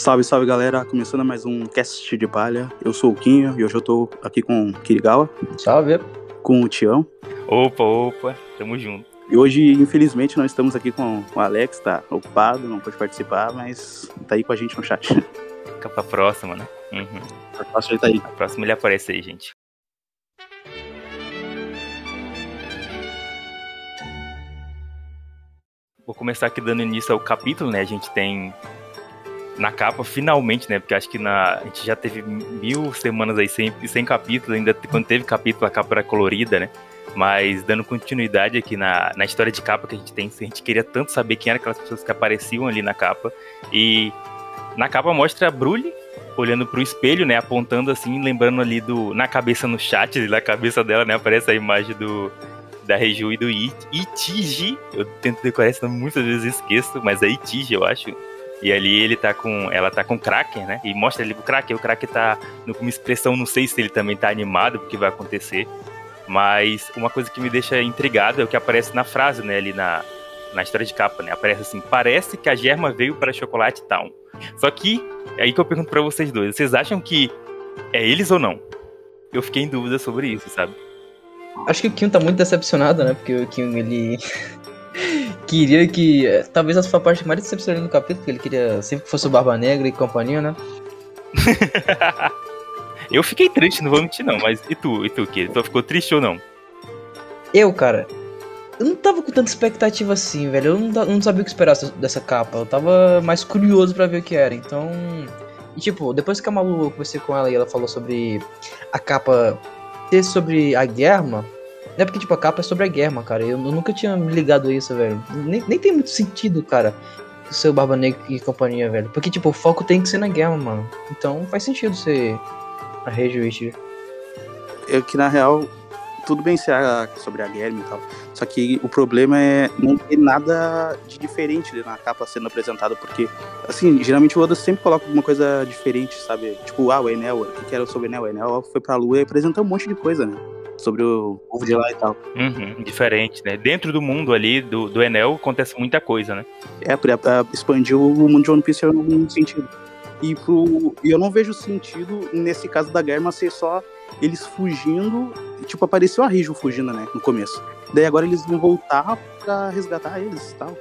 Salve, salve galera, começando mais um cast de palha. Eu sou o Quinho e hoje eu tô aqui com o Kirigawa. Salve. Com o Tião. Opa, opa, tamo junto. E hoje, infelizmente, nós estamos aqui com o Alex, tá ocupado, não pode participar, mas tá aí com a gente no chat. Fica pra próxima, né? Uhum. A próxima ele tá aí. A próxima ele aparece aí, gente. Vou começar aqui dando início ao capítulo, né? A gente tem na capa, finalmente, né? Porque acho que na, a gente já teve mil semanas aí sem, sem capítulo, ainda quando teve capítulo a capa era colorida, né? Mas dando continuidade aqui na, na história de capa que a gente tem, a gente queria tanto saber quem eram aquelas pessoas que apareciam ali na capa. E na capa mostra a Brully olhando pro espelho, né? Apontando assim, lembrando ali do. Na cabeça no chat, na cabeça dela, né? Aparece a imagem do. Da Reju e do Itiji. Eu tento decorar esse nome muitas vezes esqueço, mas é Itiji, eu acho. E ali ele tá com. Ela tá com o Kraken, né? E mostra ali o Kraken. O Kraken tá com uma expressão, não sei se ele também tá animado porque vai acontecer. Mas uma coisa que me deixa intrigado é o que aparece na frase, né? Ali na, na história de capa, né? Aparece assim: parece que a Germa veio para Chocolate Town. Só que, é aí que eu pergunto para vocês dois: vocês acham que é eles ou não? Eu fiquei em dúvida sobre isso, sabe? Acho que o Kim tá muito decepcionado, né? Porque o Kim, ele. Queria que. É, talvez essa foi a parte mais decepcionante do capítulo, que ele queria sempre que fosse o Barba Negra e companhia, né? eu fiquei triste, não vou mentir, não, mas e tu, e tu, que? Tu ficou triste ou não? Eu, cara, eu não tava com tanta expectativa assim, velho. Eu não, não sabia o que esperar dessa capa. Eu tava mais curioso para ver o que era. Então. E tipo, depois que a Malu eu conversei com ela e ela falou sobre a capa ser sobre a guerra, é porque, tipo, a capa é sobre a guerra, cara. Eu, eu nunca tinha me ligado a isso, velho. Nem, nem tem muito sentido, cara, o seu Barba Negra e companhia, velho. Porque, tipo, o foco tem que ser na guerra, mano. Então faz sentido ser a Rage Witch. É que, na real, tudo bem ser sobre a guerra e tal. Só que o problema é não ter nada de diferente na capa sendo apresentada, porque, assim, geralmente o Oda sempre coloca alguma coisa diferente, sabe? Tipo, ah, o Enel, o que era sobre o Enel? O Enel foi pra lua e apresentou um monte de coisa, né? Sobre o povo de lá e tal. Uhum, diferente, né? Dentro do mundo ali do, do Enel acontece muita coisa, né? É, pra, pra expandir o mundo de One Piece em algum sentido. E, pro, eu não vejo sentido, nesse caso da Germa, ser só eles fugindo. Tipo, apareceu a Rijo fugindo, né? No começo. Daí agora eles vão voltar pra resgatar eles e tal.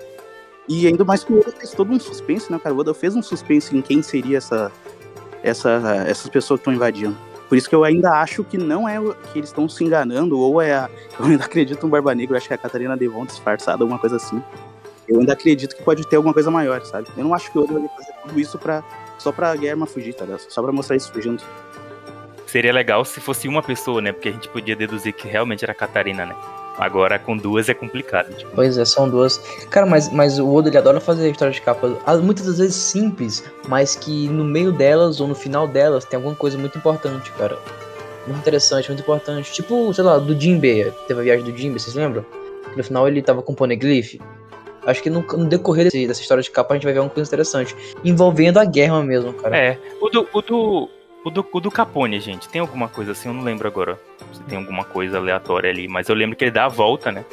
E ainda mais que o Oda fez todo um suspense, né, cara? O Oda fez um suspense em quem seria essa, essa, essas pessoas que estão invadindo. Por isso que eu ainda acho que não é que eles estão se enganando, ou é a. Eu ainda acredito no Barba Negra, acho que é a Catarina Devon disfarçada, alguma coisa assim. Eu ainda acredito que pode ter alguma coisa maior, sabe? Eu não acho que o Oda vai fazer tudo isso pra, só pra Guerra fugir, tá ligado? Só pra mostrar isso fugindo. Seria legal se fosse uma pessoa, né? Porque a gente podia deduzir que realmente era a Catarina, né? Agora com duas é complicado. Tipo. Pois é, são duas. Cara, mas, mas o Oda ele adora fazer história de capa, muitas das vezes simples, mas que no meio delas ou no final delas tem alguma coisa muito importante, cara. Muito interessante, muito importante. Tipo, sei lá, do Jinbe. Teve a viagem do Jinbe, vocês lembram? No final ele tava com o Poneglyph. Acho que no, no decorrer desse, dessa história de capa a gente vai ver alguma coisa interessante. Envolvendo a guerra mesmo, cara. É. O do, o do, o do, o do Capone, gente, tem alguma coisa assim? Eu não lembro agora se tem alguma coisa aleatória ali, mas eu lembro que ele dá a volta, né?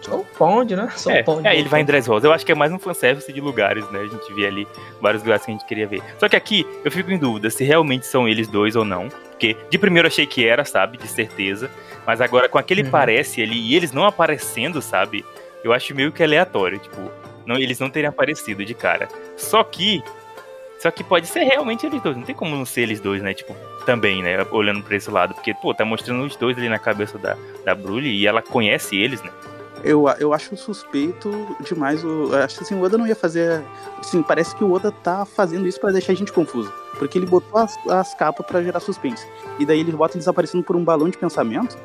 Só o Pond, né? Só é, o Pond. É, ele vai em Dressrosa. Eu acho que é mais um fanservice de lugares, né? A gente vê ali vários lugares que a gente queria ver. Só que aqui eu fico em dúvida se realmente são eles dois ou não. Porque de primeiro eu achei que era, sabe? De certeza. Mas agora com aquele uhum. parece ali e eles não aparecendo, sabe? Eu acho meio que aleatório. Tipo, não, eles não terem aparecido de cara. Só que só que pode ser realmente eles dois. Não tem como não ser eles dois, né? Tipo, também, né? Olhando pra esse lado. Porque, pô, tá mostrando os dois ali na cabeça da, da Broly e ela conhece eles, né? Eu, eu acho suspeito demais. O, acho que assim, o Oda não ia fazer. Assim, parece que o Oda tá fazendo isso para deixar a gente confuso. Porque ele botou as, as capas para gerar suspense. E daí eles aparecendo por um balão de pensamento.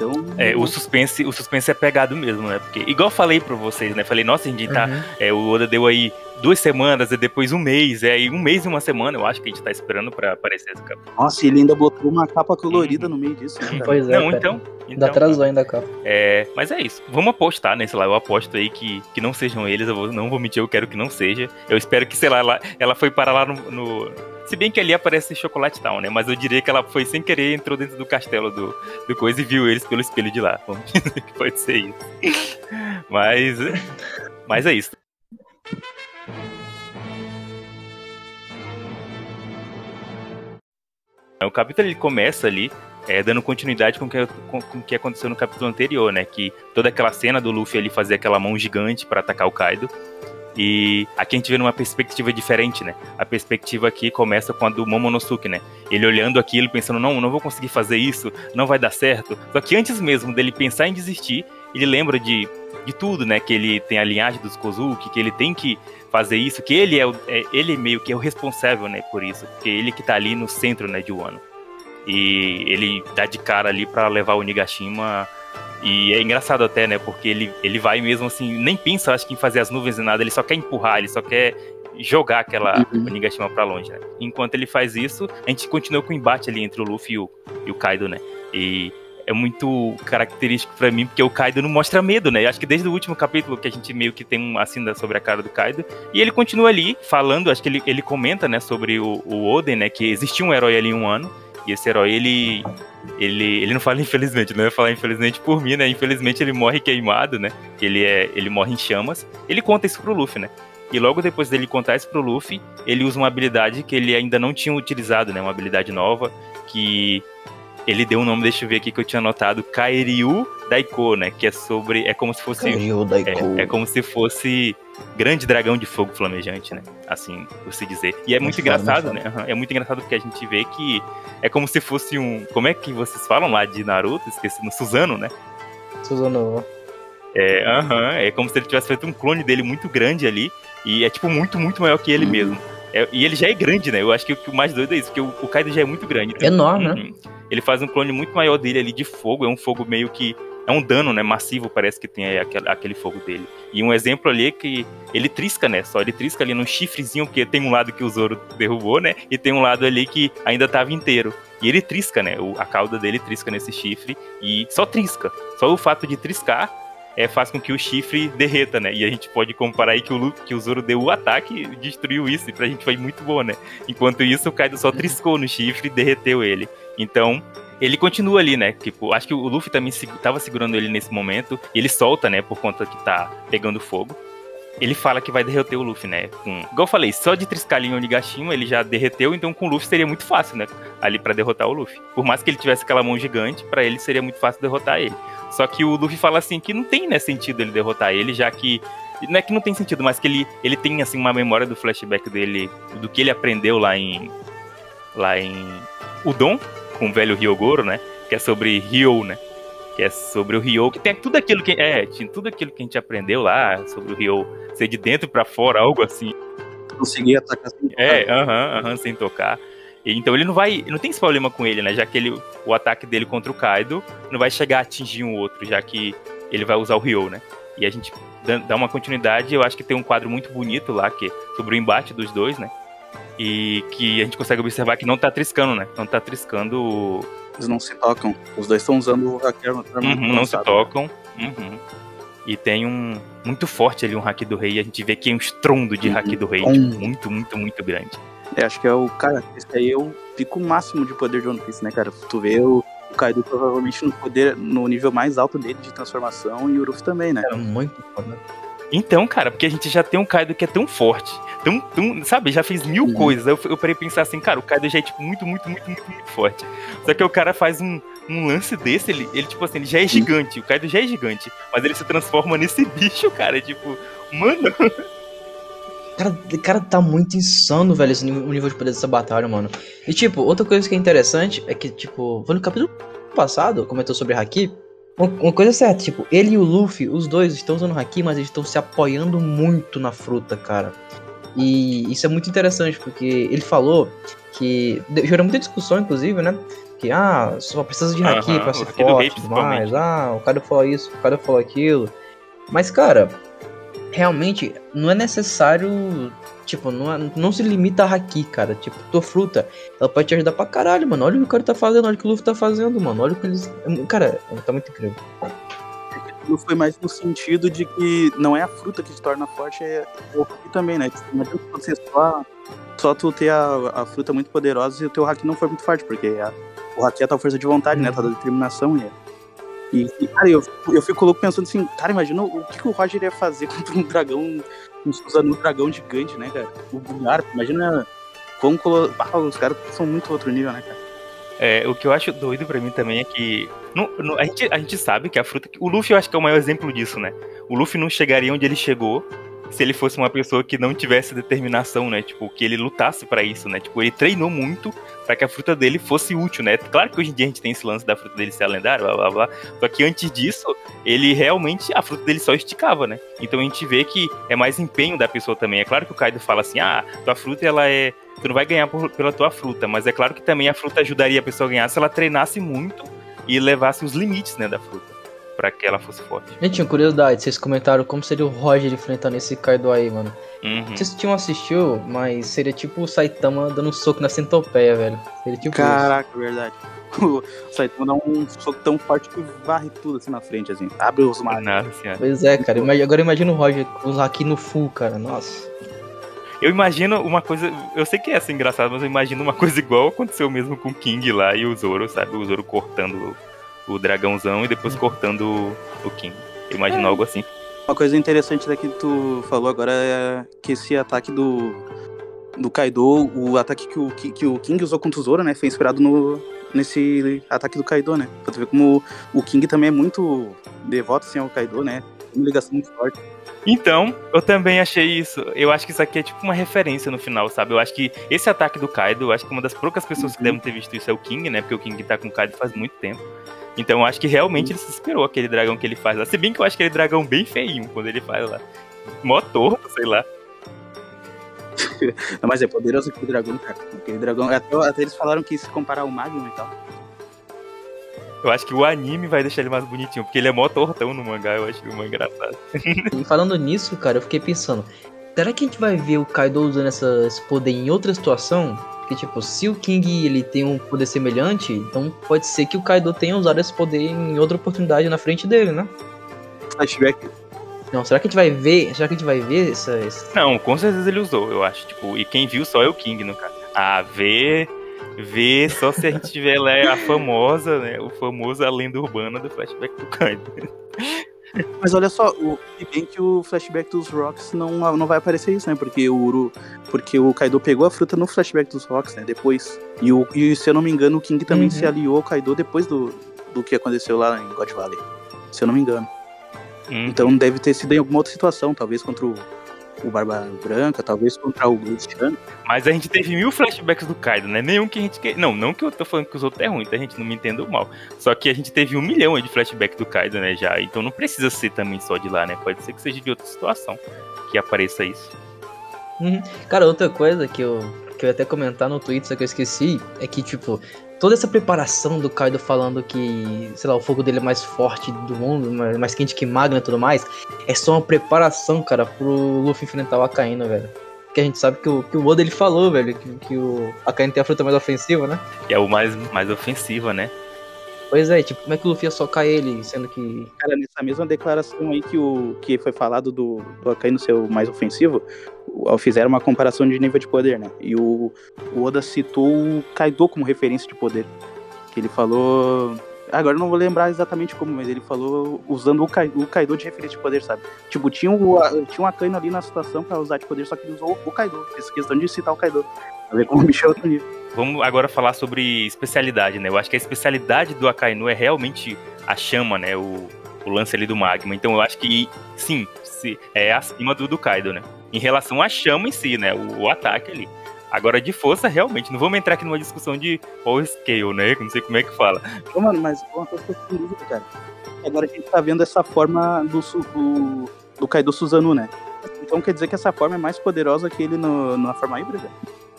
Então. É, o suspense, o suspense é pegado mesmo, né? Porque, igual eu falei pra vocês, né? Falei, nossa, a gente tá. Uhum. É, o Oda deu aí duas semanas e depois um mês. É, e um mês e uma semana eu acho que a gente tá esperando pra aparecer essa capa. Nossa, ele ainda botou uma capa colorida uhum. no meio disso, né, Pois é. Não, então. Ainda então, atrasou ainda a capa. É, mas é isso. Vamos apostar nesse lá. Eu aposto aí que, que não sejam eles. Eu vou, não vou mentir, eu quero que não seja. Eu espero que, sei lá, ela, ela foi para lá no, no se bem que ali aparece Chocolate Town, né? Mas eu diria que ela foi sem querer, entrou dentro do castelo do, do coisa e viu eles pelo espelho de lá. Vamos dizer que pode ser isso. Mas, mas é isso. É, o capítulo ele começa ali é, dando continuidade com o que, com, com que aconteceu no capítulo anterior, né? Que toda aquela cena do Luffy ali fazer aquela mão gigante para atacar o Kaido. E aqui a gente vê numa perspectiva diferente, né? A perspectiva aqui começa com a do Momonosuke, né? Ele olhando aquilo, pensando, não, não vou conseguir fazer isso, não vai dar certo. Só que antes mesmo dele pensar em desistir, ele lembra de, de tudo, né? Que ele tem a linhagem dos Kozuki, que ele tem que fazer isso, que ele é, o, é ele meio que é o responsável, né, por isso, porque ele que tá ali no centro, né, de Wano. E ele dá de cara ali para levar o Nigashima e é engraçado até, né? Porque ele, ele vai mesmo assim, nem pensa, acho que em fazer as nuvens e nada, ele só quer empurrar, ele só quer jogar aquela uhum. Pra longe, né? Enquanto ele faz isso, a gente continua com o embate ali entre o Luffy e o, e o Kaido, né? E é muito característico para mim, porque o Kaido não mostra medo, né? Acho que desde o último capítulo que a gente meio que tem uma cinda sobre a cara do Kaido, e ele continua ali falando, acho que ele, ele comenta, né, sobre o, o Oden, né, que existia um herói ali um ano, esse herói, ele. Ele, ele não fala infelizmente, não ia falar infelizmente por mim, né? Infelizmente ele morre queimado, né? Ele, é, ele morre em chamas. Ele conta isso pro Luffy, né? E logo depois dele contar isso pro Luffy, ele usa uma habilidade que ele ainda não tinha utilizado, né? Uma habilidade nova, que ele deu um nome, deixa eu ver aqui que eu tinha anotado, Kairyu Daiko, né? Que é sobre. É como se fosse. Kairyu Daiko. É, é como se fosse grande dragão de fogo flamejante, né? Assim, por se dizer. E é muito, muito engraçado, foda, né? É muito engraçado porque a gente vê que é como se fosse um. Como é que vocês falam lá de Naruto? Esqueci, no Suzano, né? Suzano. É, aham. é como se ele tivesse feito um clone dele muito grande ali. E é, tipo, muito, muito maior que ele uhum. mesmo. É, e ele já é grande, né? Eu acho que o, mais doido é isso, porque o, o Kaido já é muito grande. Então, Enorme, né? Ele faz um clone muito maior dele ali de fogo, é um fogo meio que. É um dano, né? Massivo, parece que tem aquele, aquele fogo dele. E um exemplo ali é que ele trisca, né? Só ele trisca ali num chifrezinho, porque tem um lado que o Zoro derrubou, né? E tem um lado ali que ainda tava inteiro. E ele trisca, né? A cauda dele trisca nesse chifre e só trisca. Só o fato de triscar é, faz com que o chifre derreta, né? E a gente pode comparar aí que o, que o Zoro deu o ataque e destruiu isso, e pra gente foi muito bom, né? Enquanto isso, o Kaido só triscou no chifre e derreteu ele. Então, ele continua ali, né? Tipo, acho que o Luffy também tava segurando ele nesse momento, e ele solta, né? Por conta que tá pegando fogo ele fala que vai derreter o Luffy, né? Com, igual eu falei, só de Triscalinho e Nigashima ele já derreteu, então com o Luffy seria muito fácil, né? Ali para derrotar o Luffy. Por mais que ele tivesse aquela mão gigante, para ele seria muito fácil derrotar ele. Só que o Luffy fala assim que não tem né, sentido ele derrotar ele, já que não é que não tem sentido, mas que ele, ele tem assim uma memória do flashback dele, do que ele aprendeu lá em lá em Udon com o velho Ryogoro, né? Que é sobre Ryo, né? Que é sobre o Ryo, que tem tudo aquilo que é, tinha tudo aquilo que a gente aprendeu lá sobre o Ryo ser de dentro para fora, algo assim. Conseguir atacar sem tocar. É, aham, uh aham, -huh, uh -huh, sem tocar. Então ele não vai. Não tem esse problema com ele, né? Já que ele, o ataque dele contra o Kaido não vai chegar a atingir um outro, já que ele vai usar o Ryo, né? E a gente dá uma continuidade, eu acho que tem um quadro muito bonito lá, que é sobre o embate dos dois, né? E que a gente consegue observar que não tá triscando, né? Não tá triscando. Eles não se tocam. Os dois estão usando o Raquel uhum, Não se tocam. Uhum. E tem um. Muito forte ali um hack do rei. A gente vê que é um estrondo de uhum. hack do rei. Tipo, muito, muito, muito grande. É, acho que é o. Cara, esse aí é o pico máximo de poder de One Piece, né, cara? Tu vê o, o Kaido provavelmente no poder, no nível mais alto dele de transformação e o Ruff também, né? É muito foda. Então, cara, porque a gente já tem um Kaido que é tão forte, tão, tão sabe, já fez mil uhum. coisas. Eu, eu parei pensar assim, cara, o Kaido já é, tipo, muito, muito, muito, muito, muito forte. Só que o cara faz um, um lance desse, ele, ele, tipo assim, ele já é gigante, o Kaido já é gigante, mas ele se transforma nesse bicho, cara, tipo, mano... Cara, cara, tá muito insano, velho, esse nível, o nível de poder dessa batalha, mano. E, tipo, outra coisa que é interessante é que, tipo, foi no capítulo passado, comentou sobre Haki. Uma coisa certa, tipo, ele e o Luffy, os dois estão usando Haki, mas eles estão se apoiando muito na fruta, cara. E isso é muito interessante, porque ele falou que. Gerou muita discussão, inclusive, né? Que, ah, só precisa de Haki uhum, pra ser forte e tudo mais. Ah, o cara falou isso, o cara falou aquilo. Mas, cara, realmente não é necessário. Tipo, não, é, não se limita a haki, cara. Tipo, tua fruta, ela pode te ajudar pra caralho, mano. Olha o que o cara tá fazendo, olha o que o Luffy tá fazendo, mano. Olha o que eles. Cara, tá muito incrível. Não foi mais no sentido de que não é a fruta que te torna forte, é o haki também, né? Tipo, não adianta você só, só tu ter a, a fruta muito poderosa e o teu haki não for muito forte, porque a, o haki é a tua força de vontade, né? Tá da determinação e e, e, cara, eu, eu fico louco pensando assim, cara, imagina o que, que o Roger ia fazer contra um dragão, usando um dragão gigante, né, cara? O Garp, imagina como ah, os caras são muito outro nível, né, cara? É, o que eu acho doido pra mim também é que. Não, não, a, gente, a gente sabe que a fruta. O Luffy eu acho que é o maior exemplo disso, né? O Luffy não chegaria onde ele chegou se ele fosse uma pessoa que não tivesse determinação, né? Tipo, que ele lutasse para isso, né? Tipo, ele treinou muito para que a fruta dele fosse útil, né? Claro que hoje em dia a gente tem esse lance da fruta dele ser lendária, blá blá blá. Só que antes disso, ele realmente, a fruta dele só esticava, né? Então a gente vê que é mais empenho da pessoa também. É claro que o Kaido fala assim: ah, tua fruta ela é. Tu não vai ganhar por, pela tua fruta, mas é claro que também a fruta ajudaria a pessoa a ganhar se ela treinasse muito e levasse os limites, né, da fruta para que ela fosse forte. Gente, uma curiosidade, vocês comentaram como seria o Roger enfrentando esse Kaido aí, mano. Uhum. Vocês tinham assistiu, mas seria tipo o Saitama dando um soco na centopeia, velho. Seria tipo Caraca, verdade. O Saitama dá um soco tão forte que varre tudo assim na frente, assim. Abre os mares. Nossa. Pois é, cara. Imag- Agora imagina o Roger o Haki no full, cara. Nossa. Eu imagino uma coisa. Eu sei que é assim engraçado, mas eu imagino uma coisa igual aconteceu mesmo com o King lá e o Zoro, sabe? O Zoro cortando o, dragãozão e depois cortando o, o King. Eu imagino algo assim. Uma coisa interessante daqui que tu falou agora é que esse ataque do, do Kaido, o ataque que o, que, que o King usou contra o Zoro, né? Foi inspirado no, nesse ataque do Kaido, né? Pra tu ver como o King também é muito devoto assim, ao Kaido, né? Tem uma ligação muito forte. Então, eu também achei isso. Eu acho que isso aqui é tipo uma referência no final, sabe? Eu acho que esse ataque do Kaido, eu acho que uma das poucas pessoas que Uhum. devem ter visto isso é o King, né? Porque o King tá com o Kaido faz muito tempo. Então eu acho que realmente ele se inspirou aquele dragão que ele faz lá. Se bem que eu acho aquele dragão bem feinho quando ele faz lá. Mó torto, sei lá. Não, mas é poderoso aquele dragão, cara. Aquele dragão. Até, até eles falaram que se comparar ao Magnum e tal. Eu acho que o anime vai deixar ele mais bonitinho, porque ele é mó tortão no mangá, eu acho mó engraçado. E falando nisso, cara, eu fiquei pensando. Será que a gente vai ver o Kaido usando essa, esse poder em outra situação? Porque, tipo, se o King ele tem um poder semelhante, então pode ser que o Kaido tenha usado esse poder em outra oportunidade na frente dele, né? Flashback. Não, será que a gente vai ver? Será que a gente vai ver essa, esse- Não, com certeza ele usou, eu acho. Tipo, e quem viu só é o King, no caso. Ah, ver. Ver só se a gente tiver lá a famosa, né? O famoso a lenda urbana do flashback do Kaido. Mas olha só, o, e bem que o flashback dos Rocks não, não vai aparecer isso, né? Porque o Uru, porque o Kaido pegou a fruta no flashback dos Rocks, né? Depois. E, o, e se eu não me engano, o King também Uhum. se aliou ao Kaido depois do, do que aconteceu lá em God Valley. Se eu não me engano. Hum. Então deve ter sido em alguma outra situação, talvez contra o, o Barba Branca, talvez contra o Luciano. Mas a gente teve mil flashbacks do Kaido, né? Nenhum que a gente quer. Não, não que eu tô falando que os outros é ruim, tá? A gente não me entendeu mal. Só que a gente teve um milhão de flashback do Kaido, né? Já. Então não precisa ser também só de lá, né? Pode ser que seja de outra situação que apareça isso. Uhum. Cara, outra coisa que eu, que eu ia até comentar no Twitter, só que eu esqueci, é que, tipo, toda essa preparação do Kaido falando que, sei lá, o fogo dele é mais forte do mundo, mais, quente que Magna e tudo mais, é só uma preparação, cara, pro Luffy enfrentar o Akainu, velho. Porque a gente sabe que o, que o Oda ele falou, velho, que, que o Akainu tem a fruta mais ofensiva, né? Que é o mais, mais ofensiva, né? Pois é, tipo, como é que o Luffy ia socar ele, sendo que. Cara, nessa mesma declaração aí que, o, que foi falado do, do Akainu ser o mais ofensivo, fizeram uma comparação de nível de poder, né? E o, o Oda citou o Kaido como referência de poder. Que ele falou. Agora não vou lembrar exatamente como, mas ele falou usando o, Kai, o Kaido de referência de poder, sabe? Tipo, tinha, o, a- tinha um Akainu ali na situação pra usar de poder, só que ele usou o Kaido. Fez questão de citar o Kaido. Pra ver como o bicho é outro nível. Vamos agora falar sobre especialidade, né? Eu acho que a especialidade do Akainu é realmente a chama, né? O, o lance ali do magma. Então eu acho que, sim, é acima do, do Kaido, né? Em relação à chama em si, né? O, o ataque ali. Agora, de força, realmente, não vamos entrar aqui numa discussão de power scale, né? Não sei como é que fala. Ô, mano, mas uma coisa que eu em dúvida, cara. Agora a gente tá vendo essa forma do, do, do Kaido Suzano, né? Então quer dizer que essa forma é mais poderosa que ele no, na forma híbrida?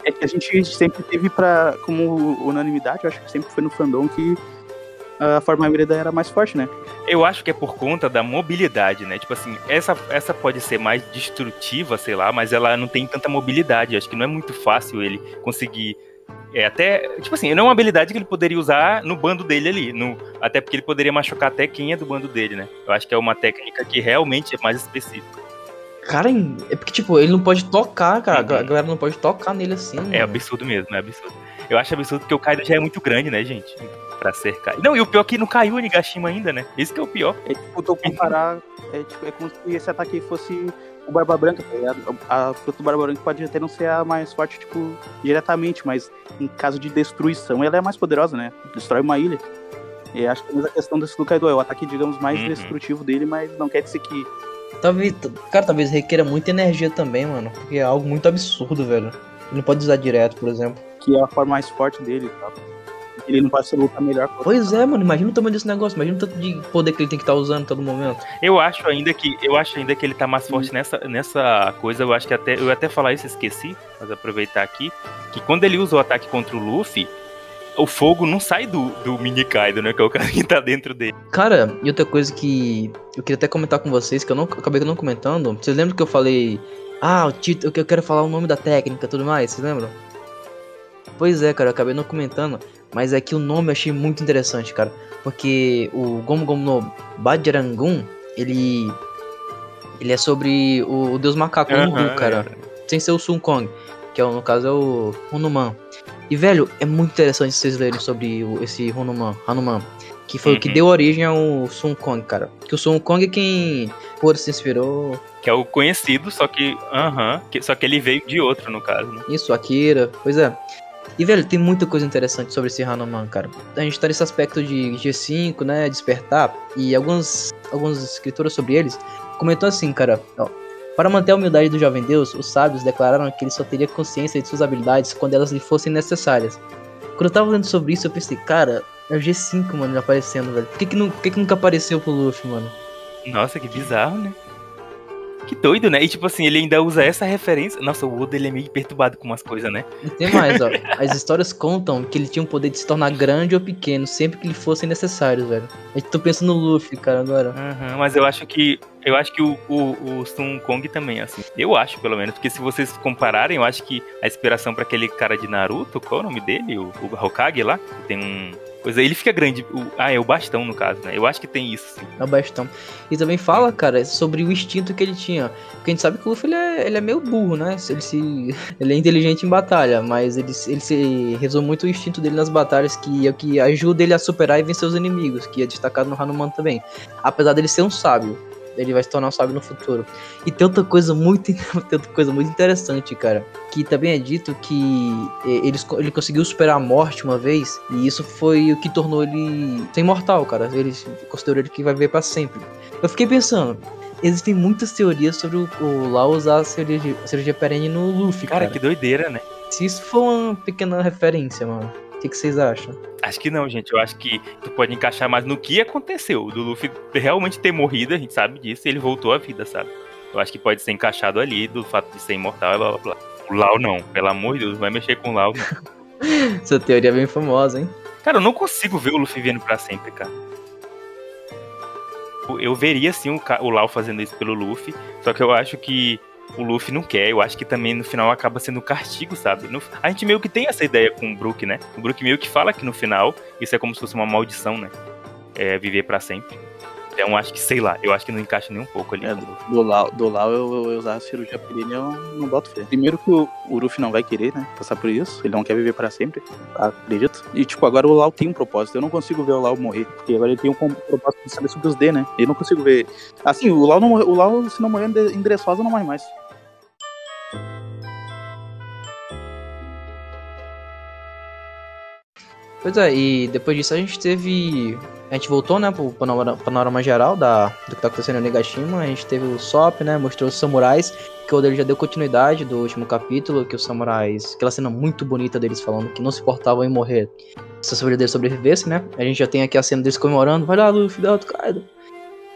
É que a gente sempre teve pra, como unanimidade, eu acho que sempre foi no fandom que a forma híbrida era mais forte, né? Eu acho que é por conta da mobilidade, né? Tipo assim, essa, essa pode ser mais destrutiva, sei lá, mas ela não tem tanta mobilidade. Acho que não é muito fácil ele conseguir. É até. Tipo assim, não é uma habilidade que ele poderia usar no bando dele ali. No, até porque ele poderia machucar até quem é do bando dele, né? Eu acho que é uma técnica que realmente é mais específica. Cara, é porque, tipo, ele não pode tocar, cara. Uhum. A galera não pode tocar nele assim. É mano. absurdo mesmo, é absurdo. Eu acho absurdo porque o Kaido já é muito grande, né, gente? Pra cercar. Não, e o pior é que não caiu o Nigashima ainda, né? Isso que é o pior. É tipo, tu comparar. É, tipo, é como se esse ataque fosse o Barba Branca. tá ligado? A fruta do Barba Branca pode até não ser a mais forte, tipo, diretamente, mas em caso de destruição, ela é a mais poderosa, né? Destrói uma ilha. E acho que é a questão desse do Kaido é o ataque, digamos, mais Uhum. destrutivo dele, mas não quer dizer que. Talvez, cara, talvez requeira muita energia também, mano. Porque é algo muito absurdo, velho. Ele não pode usar direto, por exemplo. que é a forma mais forte dele, tá? Ele não pode ser lutar melhor. Pois é, mano. Imagina o tamanho desse negócio. Imagina o tanto de poder que ele tem que estar usando a todo momento. Eu acho ainda que eu acho ainda que ele tá mais forte nessa, nessa coisa. Eu acho que até eu ia até falar isso, esqueci, mas aproveitar aqui que quando ele usa o ataque contra o Luffy, o fogo não sai do, do mini Kaido, né? Que é o cara que tá dentro dele. Cara, e outra coisa que eu queria até comentar com vocês, que eu não acabei não comentando. Vocês lembram que eu falei. Ah, o título, que eu quero falar o nome da técnica e tudo mais, vocês lembram? Pois é, cara, eu acabei não comentando, mas é que o nome eu achei muito interessante, cara. Porque o Gomu Gomu no Bajrangun, ele. Ele é sobre o, o deus macaco, Aham, Hindu, cara. Sem ser o Sun Kong, que é, no caso é o Hanuman. E, velho, é muito interessante vocês lerem sobre o- esse Hanuman, Hanuman. Que foi o que Uhum. deu origem ao Sun Kong, cara. Que o Sun Kong é quem, por se inspirou. Que é o conhecido, só que. Aham. que- só que ele veio de outro, no caso, né? Isso, Akira, pois é. E, velho, tem muita coisa interessante sobre esse Hanuman, cara. A gente tá nesse aspecto de G5, né, despertar, e alguns, alguns escritores sobre eles comentou assim, cara, ó. Para manter a humildade do jovem Deus, os sábios declararam que ele só teria consciência de suas habilidades quando elas lhe fossem necessárias. Quando eu tava lendo sobre isso, eu pensei, cara, é o G5, mano, aparecendo, velho. Por que, que, nu- por que, que nunca apareceu pro Luffy, mano? Nossa, que bizarro, né? Que doido, né? E tipo assim, ele ainda usa essa referência. Nossa, o Oda ele é meio perturbado com umas coisas, né? E tem mais, ó. As histórias contam que ele tinha o poder de se tornar grande ou pequeno, sempre que lhe fossem necessários, velho. Eu tô pensando no Luffy, cara, agora. Aham, mas eu acho que. Eu acho que o, o, o Sun Kong também assim. Eu acho, pelo menos. Porque se vocês compararem, eu acho que a inspiração pra aquele cara de Naruto, qual é o nome dele? O, o Hokage lá? Que tem um. Pois é, ele fica grande. O- ah, é o bastão, no caso, né? Eu acho que tem isso, sim. É o bastão. E também fala, cara, sobre o instinto que ele tinha. Porque a gente sabe que o Luffy ele é, ele é meio burro, né? Ele, se, ele é inteligente em batalha, mas ele, se- ele se resume muito o instinto dele nas batalhas, que é o que ajuda ele a superar e vencer os inimigos, que é destacado no Hanuman também. Apesar dele ser um sábio. Ele vai se tornar um sábio no futuro. E tem outra coisa muito, tem outra coisa muito interessante, cara. Que também é dito que eh, ele, ele conseguiu superar a morte uma vez. E isso foi o que tornou ele imortal, cara. Ele considerou ele que vai viver pra sempre. Eu fiquei pensando. Existem muitas teorias sobre o, o Lau usar a cirurgia, a cirurgia perene no Luffy, Cara, cara. que doideira, né? Se isso for uma pequena referência, mano. O que, que vocês acham? Acho que não, gente. Eu acho que tu pode encaixar mais no que aconteceu. Do Luffy realmente ter morrido, a gente sabe disso, e ele voltou à vida, sabe? Eu acho que pode ser encaixado ali do fato de ser imortal e blá blá blá. O Lau não, pelo amor de Deus, vai mexer com o Lau, não. Essa teoria é bem famosa, hein? Cara, eu não consigo ver o Luffy vendo pra sempre, cara. Eu- veria sim o Lau fazendo isso pelo Luffy, só que eu acho que o Luffy não quer. Eu acho que também no final acaba sendo castigo, sabe? No- a gente meio que tem essa ideia com o Brook, né? O Brook meio que fala que no final isso é como se fosse uma maldição, né? É viver pra sempre. Então acho que, sei lá, eu acho que não encaixa nem um pouco ali. É, do, Lau, do Lau eu, eu, eu usar a cirurgia perene, eu não boto fé. Primeiro que o, o não vai querer, né? Passar por isso. Ele não quer viver para sempre. Acredito. E, tipo, agora o Lau tem um propósito. Eu não consigo ver o Lau morrer. Porque agora ele tem um propósito de saber sobre os D, né? Eu não consigo ver. Assim, o Lau, não, o Lau se não morrer em de- em Dressrosa, não morre mais. Pois é, e depois disso a gente teve. A gente voltou, né, pro panorama, geral da, do que tá acontecendo em Negashima. A gente teve o Sop, né? Mostrou os samurais. Que o Oda ele já deu continuidade do último capítulo. Que os samurais. Aquela cena muito bonita deles falando que não se importavam em morrer se a família deles sobrevivesse, né? A gente já tem aqui a cena deles comemorando. Vai lá, Luffy, dá outro Kaido.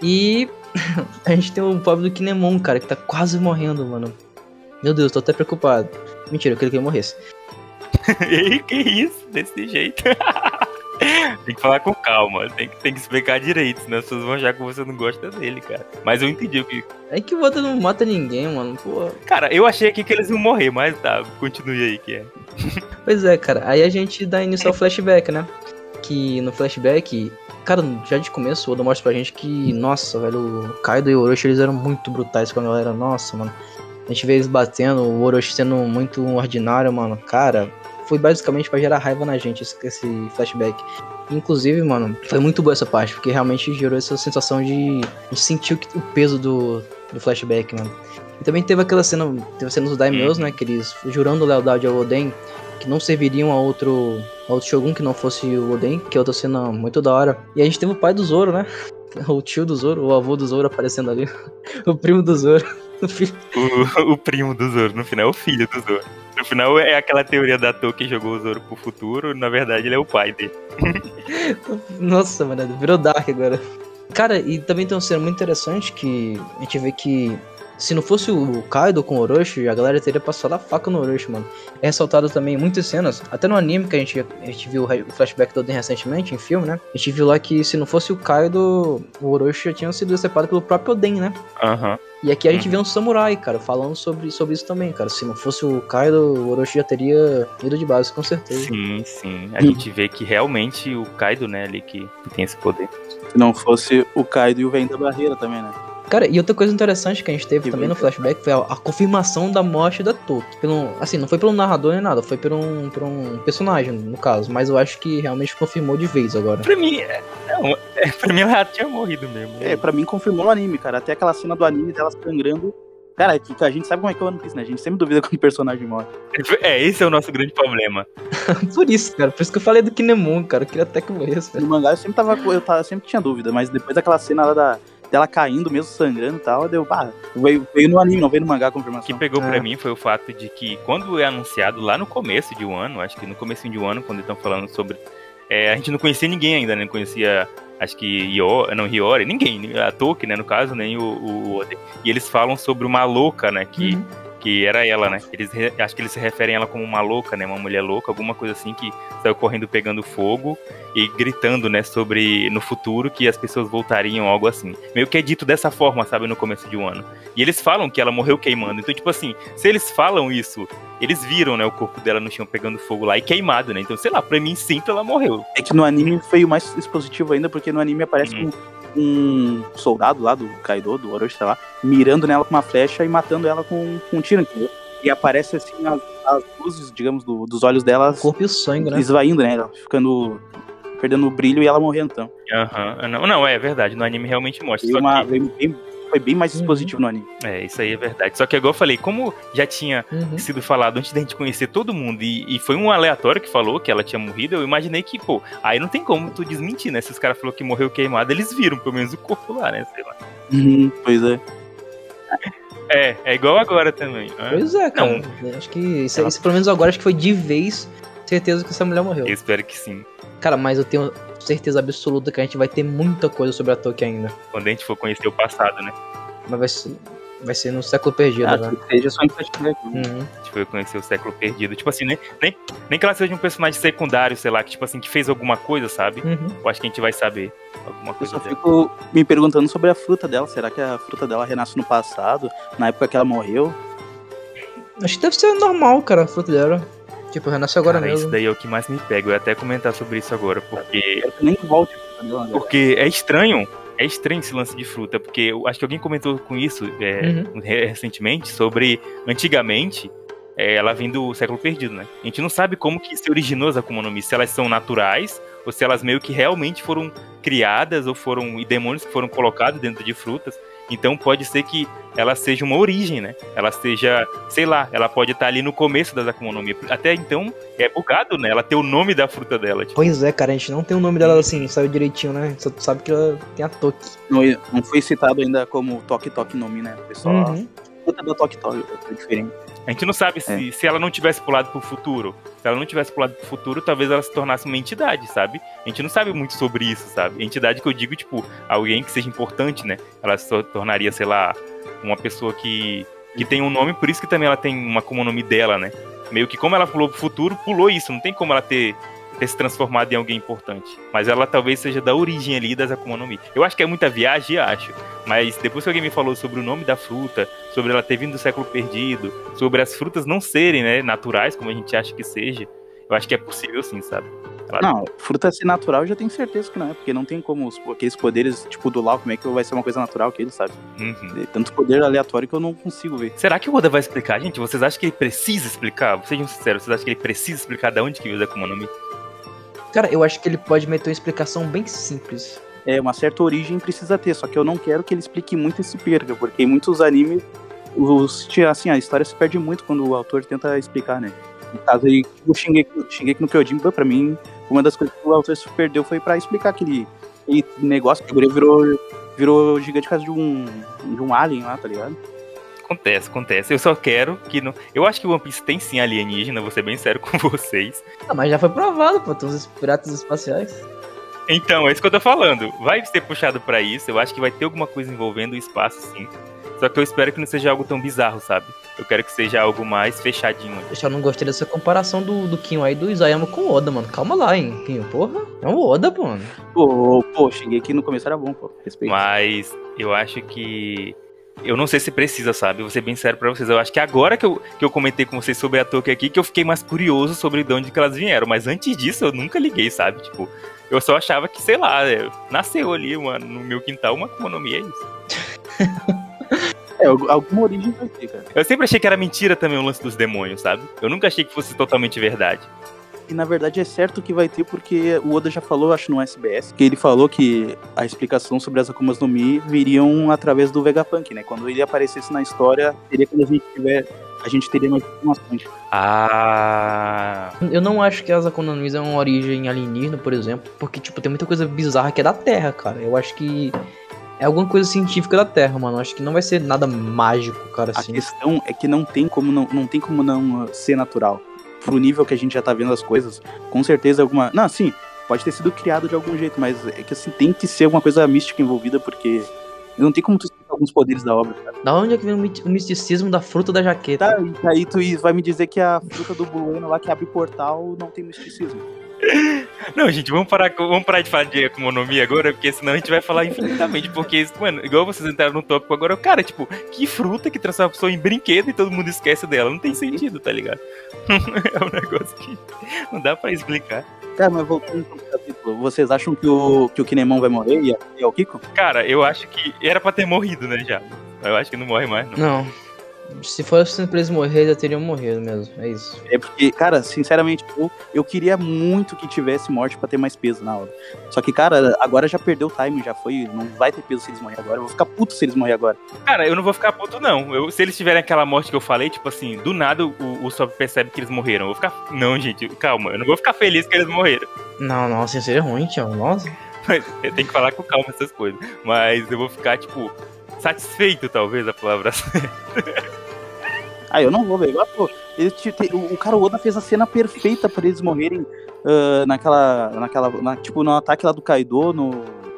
E a gente tem o pobre do Kinemon, cara, que tá quase morrendo, mano. Meu Deus, tô até preocupado. Mentira, eu queria que ele morresse. Ei, que isso? Desse jeito. tem que falar com calma, tem que, tem que explicar direito, senão as pessoas vão achar que você não gosta dele, cara. Mas eu entendi o que. É que o Oda não mata ninguém, mano. Pô. Cara, eu achei aqui que eles iam morrer, mas tá, continue aí que é. Pois é, cara. Aí a gente dá início ao flashback, né? Que no flashback, cara, já de começo, o Oda mostra pra gente que, nossa, velho, o Kaido e o Orochi, eles eram muito brutais com a galera. Nossa, mano. A gente vê eles batendo, o Orochi sendo muito ordinário, mano. Cara, foi basicamente para gerar raiva na gente, esse, esse flashback. Inclusive, mano, foi muito boa essa parte, porque realmente gerou essa sensação de, de sentir o, o peso do, do flashback, mano. E também teve aquela cena, teve a cena dos Daimyos, né, que eles jurando lealdade ao Oden, que não serviriam a outro, a outro Shogun que não fosse o Oden, que é outra cena muito da hora. E a gente teve o pai do Zoro, né? O tio do Zoro, o avô do Zoro aparecendo ali. o primo do Zoro. O, o, primo do Zoro, no final é o filho do Zoro. No final é aquela teoria da Toa que jogou o Zoro pro futuro, na verdade ele é o pai dele. Nossa, mano, virou Dark agora. Cara, e também tem uma cena muito interessante que a gente vê que se não fosse o Kaido com o Orochi, a galera teria passado a faca no Orochi, mano. É ressaltado também muitas cenas, até no anime que a gente, a gente viu o flashback do Oden recentemente, em filme, né? A gente viu lá que se não fosse o Kaido, o Orochi já tinha sido decepado pelo próprio Oden, né? Aham. Uhum. E aqui a gente uhum. vê um samurai, cara, falando sobre, sobre isso também, cara. Se não fosse o Kaido, o Orochi já teria ido de base, com certeza. Sim, sim. A gente vê que realmente o Kaido, né, ali que, que tem esse poder. Se não fosse o Kaido e o Vento da Barreira também, né? Cara, e outra coisa interessante que a gente teve que também no flashback foi a, a, confirmação da morte da Toki. Pelo, assim, não foi pelo narrador nem nada, foi por um, por um personagem, no caso. Mas eu acho que realmente confirmou de vez agora. Pra mim, é, não, é, pra mim ela tinha morrido mesmo. É, pra mim confirmou no anime, cara. Até aquela cena do anime dela sangrando. Cara, que a gente sabe como é que é o One Piece, né? A gente sempre duvida quando o personagem morre. É, esse é o nosso grande problema. por isso, cara. Por isso que eu falei do Kinemon, cara. Eu queria até que morresse. No mangá eu sempre tava. Eu, tava, eu sempre tinha dúvida, mas depois daquela cena lá da dela caindo, mesmo sangrando e tal, deu, pá, veio, veio no anime, não veio no mangá a confirmação. O que pegou é. pra mim foi o fato de que quando é anunciado lá no começo de um ano, acho que no começo de um ano, quando estão falando sobre. É, a gente não conhecia ninguém ainda, né? Não conhecia acho que Iori, não Hiyori, ninguém, a Toki, né, no caso, nem o, o, o E eles falam sobre uma louca, né, que uhum que era ela, né? Eles acho que eles se referem a ela como uma louca, né? Uma mulher louca, alguma coisa assim que saiu correndo pegando fogo e gritando, né, sobre no futuro que as pessoas voltariam, algo assim. Meio que é dito dessa forma, sabe, no começo de um ano. E eles falam que ela morreu queimando. Então, tipo assim, se eles falam isso, eles viram, né, o corpo dela no chão pegando fogo lá e queimado, né? Então, sei lá, pra mim, sinto ela morreu. É que no anime foi o mais expositivo ainda, porque no anime aparece hum. com um soldado lá do Kaido, do Orochi, sei lá, mirando nela com uma flecha e matando ela com, com um tiro, entendeu? E aparece assim as, as luzes, digamos, do, dos olhos dela. O corpo e o sangue, né? Esvaindo, né? Ela ficando. Perdendo o brilho e ela morrendo, então. Aham, uhum. não, não, é verdade. No anime realmente mostra. Foi, uma, que... bem, foi bem mais expositivo uhum. no anime. É, isso aí é verdade. Só que igual eu falei, como já tinha uhum. sido falado antes da gente conhecer todo mundo e, e, foi um aleatório que falou que ela tinha morrido, eu imaginei que, pô, aí não tem como tu desmentir, né? Se os caras falaram que morreu queimado, eles viram pelo menos o corpo lá, né? Sei lá. Uhum, pois é. É, é igual agora também. Pois é, cara. Não. Acho que isso, ela... isso, pelo menos agora, acho que foi de vez certeza que essa mulher morreu. Eu espero que sim. Cara, mas eu tenho certeza absoluta que a gente vai ter muita coisa sobre a Toki ainda. Quando a gente for conhecer o passado, né? Mas vai ser, vai ser no século perdido, ah, né? seja só em. Uhum. A gente foi conhecer o século perdido. Tipo assim, nem, nem, nem que ela seja um personagem secundário, sei lá, que tipo assim, que fez alguma coisa, sabe? Uhum. Eu acho que a gente vai saber alguma coisa. Eu só fico me perguntando sobre a fruta dela. Será que a fruta dela renasce no passado, na época que ela morreu? Acho que deve ser normal, cara, a fruta dela. Tipo, renasce agora cara, mesmo. Isso daí é o que mais me pega. Eu ia até comentar sobre isso agora, porque. Eu nem volte. Porque é estranho é estranho esse lance de fruta, porque eu acho que alguém comentou com isso é, uhum. recentemente sobre antigamente é, ela vem do século perdido, né? A gente não sabe como que se originou as Akuma no Mi, se elas são naturais ou se elas meio que realmente foram criadas ou foram e demônios que foram colocados dentro de frutas. Então pode ser que ela seja uma origem, né? Ela seja, sei lá, ela pode estar ali no começo das Akuma no Mi. Até então é bugado, né? Ela tem o nome da fruta dela. Tipo. Pois é, cara, a gente não tem o nome dela assim, sabe direitinho, né? Só sabe que ela tem a Toki. Não, não foi citado ainda como Toki Toki nome, né? O pessoal. Uhum. Fruta da Toki Toki, é diferente. A gente não sabe se, é. se ela não tivesse pulado pro futuro. Se ela não tivesse pulado pro futuro, talvez ela se tornasse uma entidade, sabe? A gente não sabe muito sobre isso, sabe? Entidade que eu digo, tipo, alguém que seja importante, né? Ela se tornaria, sei lá, uma pessoa que, que tem um nome, por isso que também ela tem uma como nome dela, né? Meio que como ela pulou pro futuro, pulou isso. Não tem como ela ter ter se transformado em alguém importante. Mas ela talvez seja da origem ali das Akuma no Mi. Eu acho que é muita viagem, acho. Mas depois que alguém me falou sobre o nome da fruta, sobre ela ter vindo do século perdido, sobre as frutas não serem né, naturais, como a gente acha que seja, eu acho que é possível sim, sabe? Ela- Não, fruta ser natural eu já tenho certeza que não é, porque não tem como os- aqueles poderes, tipo do Lau, como é que vai ser uma coisa natural que ele sabe? Uhum. Tem Tanto poder aleatório que eu não consigo ver. Será que o Oda vai explicar, gente? Vocês acham que ele precisa explicar? Sejam sinceros, vocês acham que ele precisa explicar de onde que veio o Akuma no Mi? Cara, eu acho que ele pode meter uma explicação bem simples. É, uma certa origem precisa ter, só que eu não quero que ele explique muito e se porque em muitos animes, os, assim, a história se perde muito quando o autor tenta explicar, né? No caso aí, o Shingeki, Shingeki no Kyojin, pra mim, uma das coisas que o autor se perdeu foi pra explicar aquele, aquele negócio que o virou, virou gigante por causa de um, de um alien lá, tá ligado? Acontece, acontece. Eu só quero que não. Eu acho que o One Piece tem sim alienígena, vou ser bem sério com vocês. Ah, mas já foi provado, pô, tem os piratas espaciais. Então, é isso que eu tô falando. Vai ser puxado pra isso. Eu acho que vai ter alguma coisa envolvendo o espaço, sim. Só que eu espero que não seja algo tão bizarro, sabe? Eu quero que seja algo mais fechadinho. Eu só não gostei dessa comparação do, do Kinho aí do Isayama com o Oda, mano. Calma lá, hein, Kinho. Porra, é o Oda, pô. mano. Pô, pô, Shingeki no começo era bom, pô, respeito. Mas eu acho que. Eu não sei se precisa, sabe? Vou ser bem sério pra vocês. Eu acho que agora que eu, que eu comentei com vocês sobre a Toque aqui, que eu fiquei mais curioso sobre de onde que elas vieram. Mas antes disso, eu nunca liguei, sabe? Tipo, eu só achava que, sei lá, é, nasceu ali, mano, no meu quintal uma economia, é isso. É, algu- alguma origem vai ter, cara. Eu sempre achei que era mentira também o lance dos demônios, sabe? Eu nunca achei que fosse totalmente verdade. E na verdade é certo que vai ter, porque o Oda já falou, acho no SBS, que ele falou que a explicação sobre as Akumas no Mi viriam através do Vegapunk, né? Quando ele aparecesse na história, seria quando a gente tiver. A gente teria mais informações. Ah. Eu não acho que as Akuma no Mi é uma origem alienígena, por exemplo, porque, tipo, tem muita coisa bizarra que é da Terra, cara. Eu acho que é alguma coisa científica da Terra, mano. Eu acho que não vai ser nada mágico, cara, A assim. questão é que não tem como não, não tem como não ser natural. Pro nível que a gente já tá vendo as coisas, com certeza alguma. Não, sim, pode ter sido criado de algum jeito, mas é que assim, tem que ser alguma coisa mística envolvida, porque não tem como tu explicar alguns poderes da obra, cara. Da onde é que vem o o misticismo da fruta da jaqueta? Tá, e aí tu vai me dizer que a fruta do Blueno lá que abre portal não tem misticismo. Não, gente, vamos parar, vamos parar de falar de Mi agora, porque senão a gente vai falar infinitamente. Porque, mano, igual vocês entraram no tópico agora, cara, tipo, que fruta que transforma a pessoa em brinquedo e todo mundo esquece dela? Não tem sentido, tá ligado? é um negócio que não dá pra explicar. Cara, mas voltando pro capítulo, vocês acham que o, que o Kinemon vai morrer e é o Kiko? Cara, eu acho que era pra ter morrido, né, já. Eu acho que não morre mais, não. Não. Se fosse pra eles morrer, já teriam morrido mesmo. É isso. É porque, cara, sinceramente, eu, eu queria muito que tivesse morte pra ter mais peso na obra. Só que, cara, agora já perdeu o time, já foi. Não vai ter peso se eles morrerem agora. Eu vou ficar puto se eles morrerem agora. Cara, eu não vou ficar puto, não. Eu- se eles tiverem aquela morte que eu falei, tipo assim, do nada o, o Sop percebe que eles morreram. Eu vou ficar. Não, gente, calma. Eu não vou ficar feliz que eles morreram. Não, não, assim seria ruim, tio. Nossa. Eu tenho que falar com calma essas coisas. Mas eu vou ficar, tipo, satisfeito, talvez, a palavra. Ah, eu não vou, velho. O, o cara Oda fez a cena perfeita pra eles morrerem ah, naquela. naquela na- tipo, no ataque lá do Kaido, no.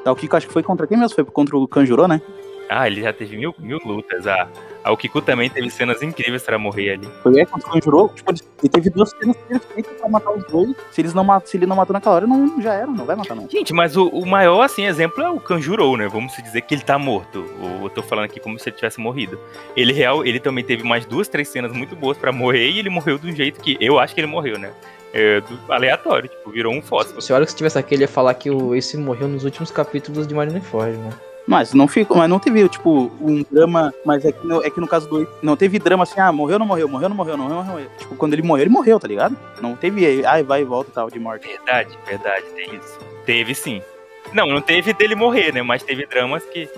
Da Kiko, acho que foi contra quem mesmo? Foi contra o Kanjuro, né? Ah, ele já teve mil, mil lutas. Ah, a Okiku também teve cenas incríveis pra morrer ali. Foi é, contra o Kanjuro. Tipo, ele, teve duas cenas perfeitas pra matar os dois. Se, eles não, ma- se ele não matou naquela hora, não, já era, não vai matar, não. Gente, mas o, o maior, assim, exemplo é o Kanjuro, né? Vamos dizer que ele tá morto. Ou eu tô falando aqui como se ele tivesse morrido. Ele real, ele também teve mais duas, três cenas muito boas pra morrer e ele morreu do jeito que eu acho que ele morreu, né? É, do- aleatório, tipo, virou um fósforo. Se olha que se tivesse aqui, ele ia falar que o esse morreu nos últimos capítulos de Marineford, né? Mas não ficou, mas não teve, tipo, um drama, mas é que no, é que no caso do. Não teve drama assim, ah, morreu, não morreu, morreu, não morreu, não morreu, não morreu. Tipo, quando ele morreu, ele morreu, tá ligado? Não teve, ai, vai e volta e tal, de morte. Verdade, verdade, tem isso. Teve sim. Não, não teve dele morrer, né? Mas teve dramas que.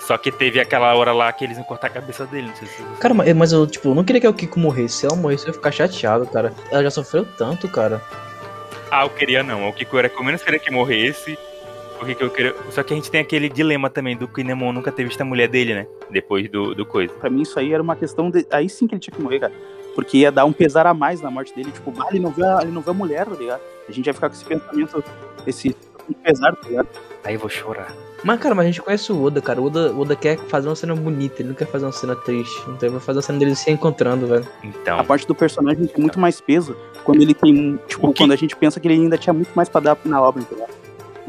Só que teve aquela hora lá que eles iam cortar a cabeça dele, não sei se. Cara, mas mas eu, tipo, eu não queria que o Kiko morresse. Se ela morresse, eu ia ficar chateado, cara. Ela já sofreu tanto, cara. Ah, eu queria não. O Kiko era que eu menos queria que morresse. Porque que eu queria. Só que a gente tem aquele dilema também do Kinemon nunca ter visto a mulher dele, né? Depois do, do coisa. Pra mim, isso aí era uma questão de. Aí sim que ele tinha que morrer, cara. Porque ia dar um pesar a mais na morte dele. Tipo, ah, ele não vê a, ele não vê a mulher, tá ligado? A gente ia ficar com esse pensamento, esse pesar, tá ligado? Aí eu vou chorar. Mas, cara, mas a gente conhece o Oda, cara. O Oda, o Oda quer fazer uma cena bonita, ele não quer fazer uma cena triste. Então ele vai fazer a cena deles se encontrando, velho. Então. A parte do personagem tem muito mais peso quando ele tem. Tipo, quando a gente pensa que ele ainda tinha muito mais pra dar na obra, entendeu?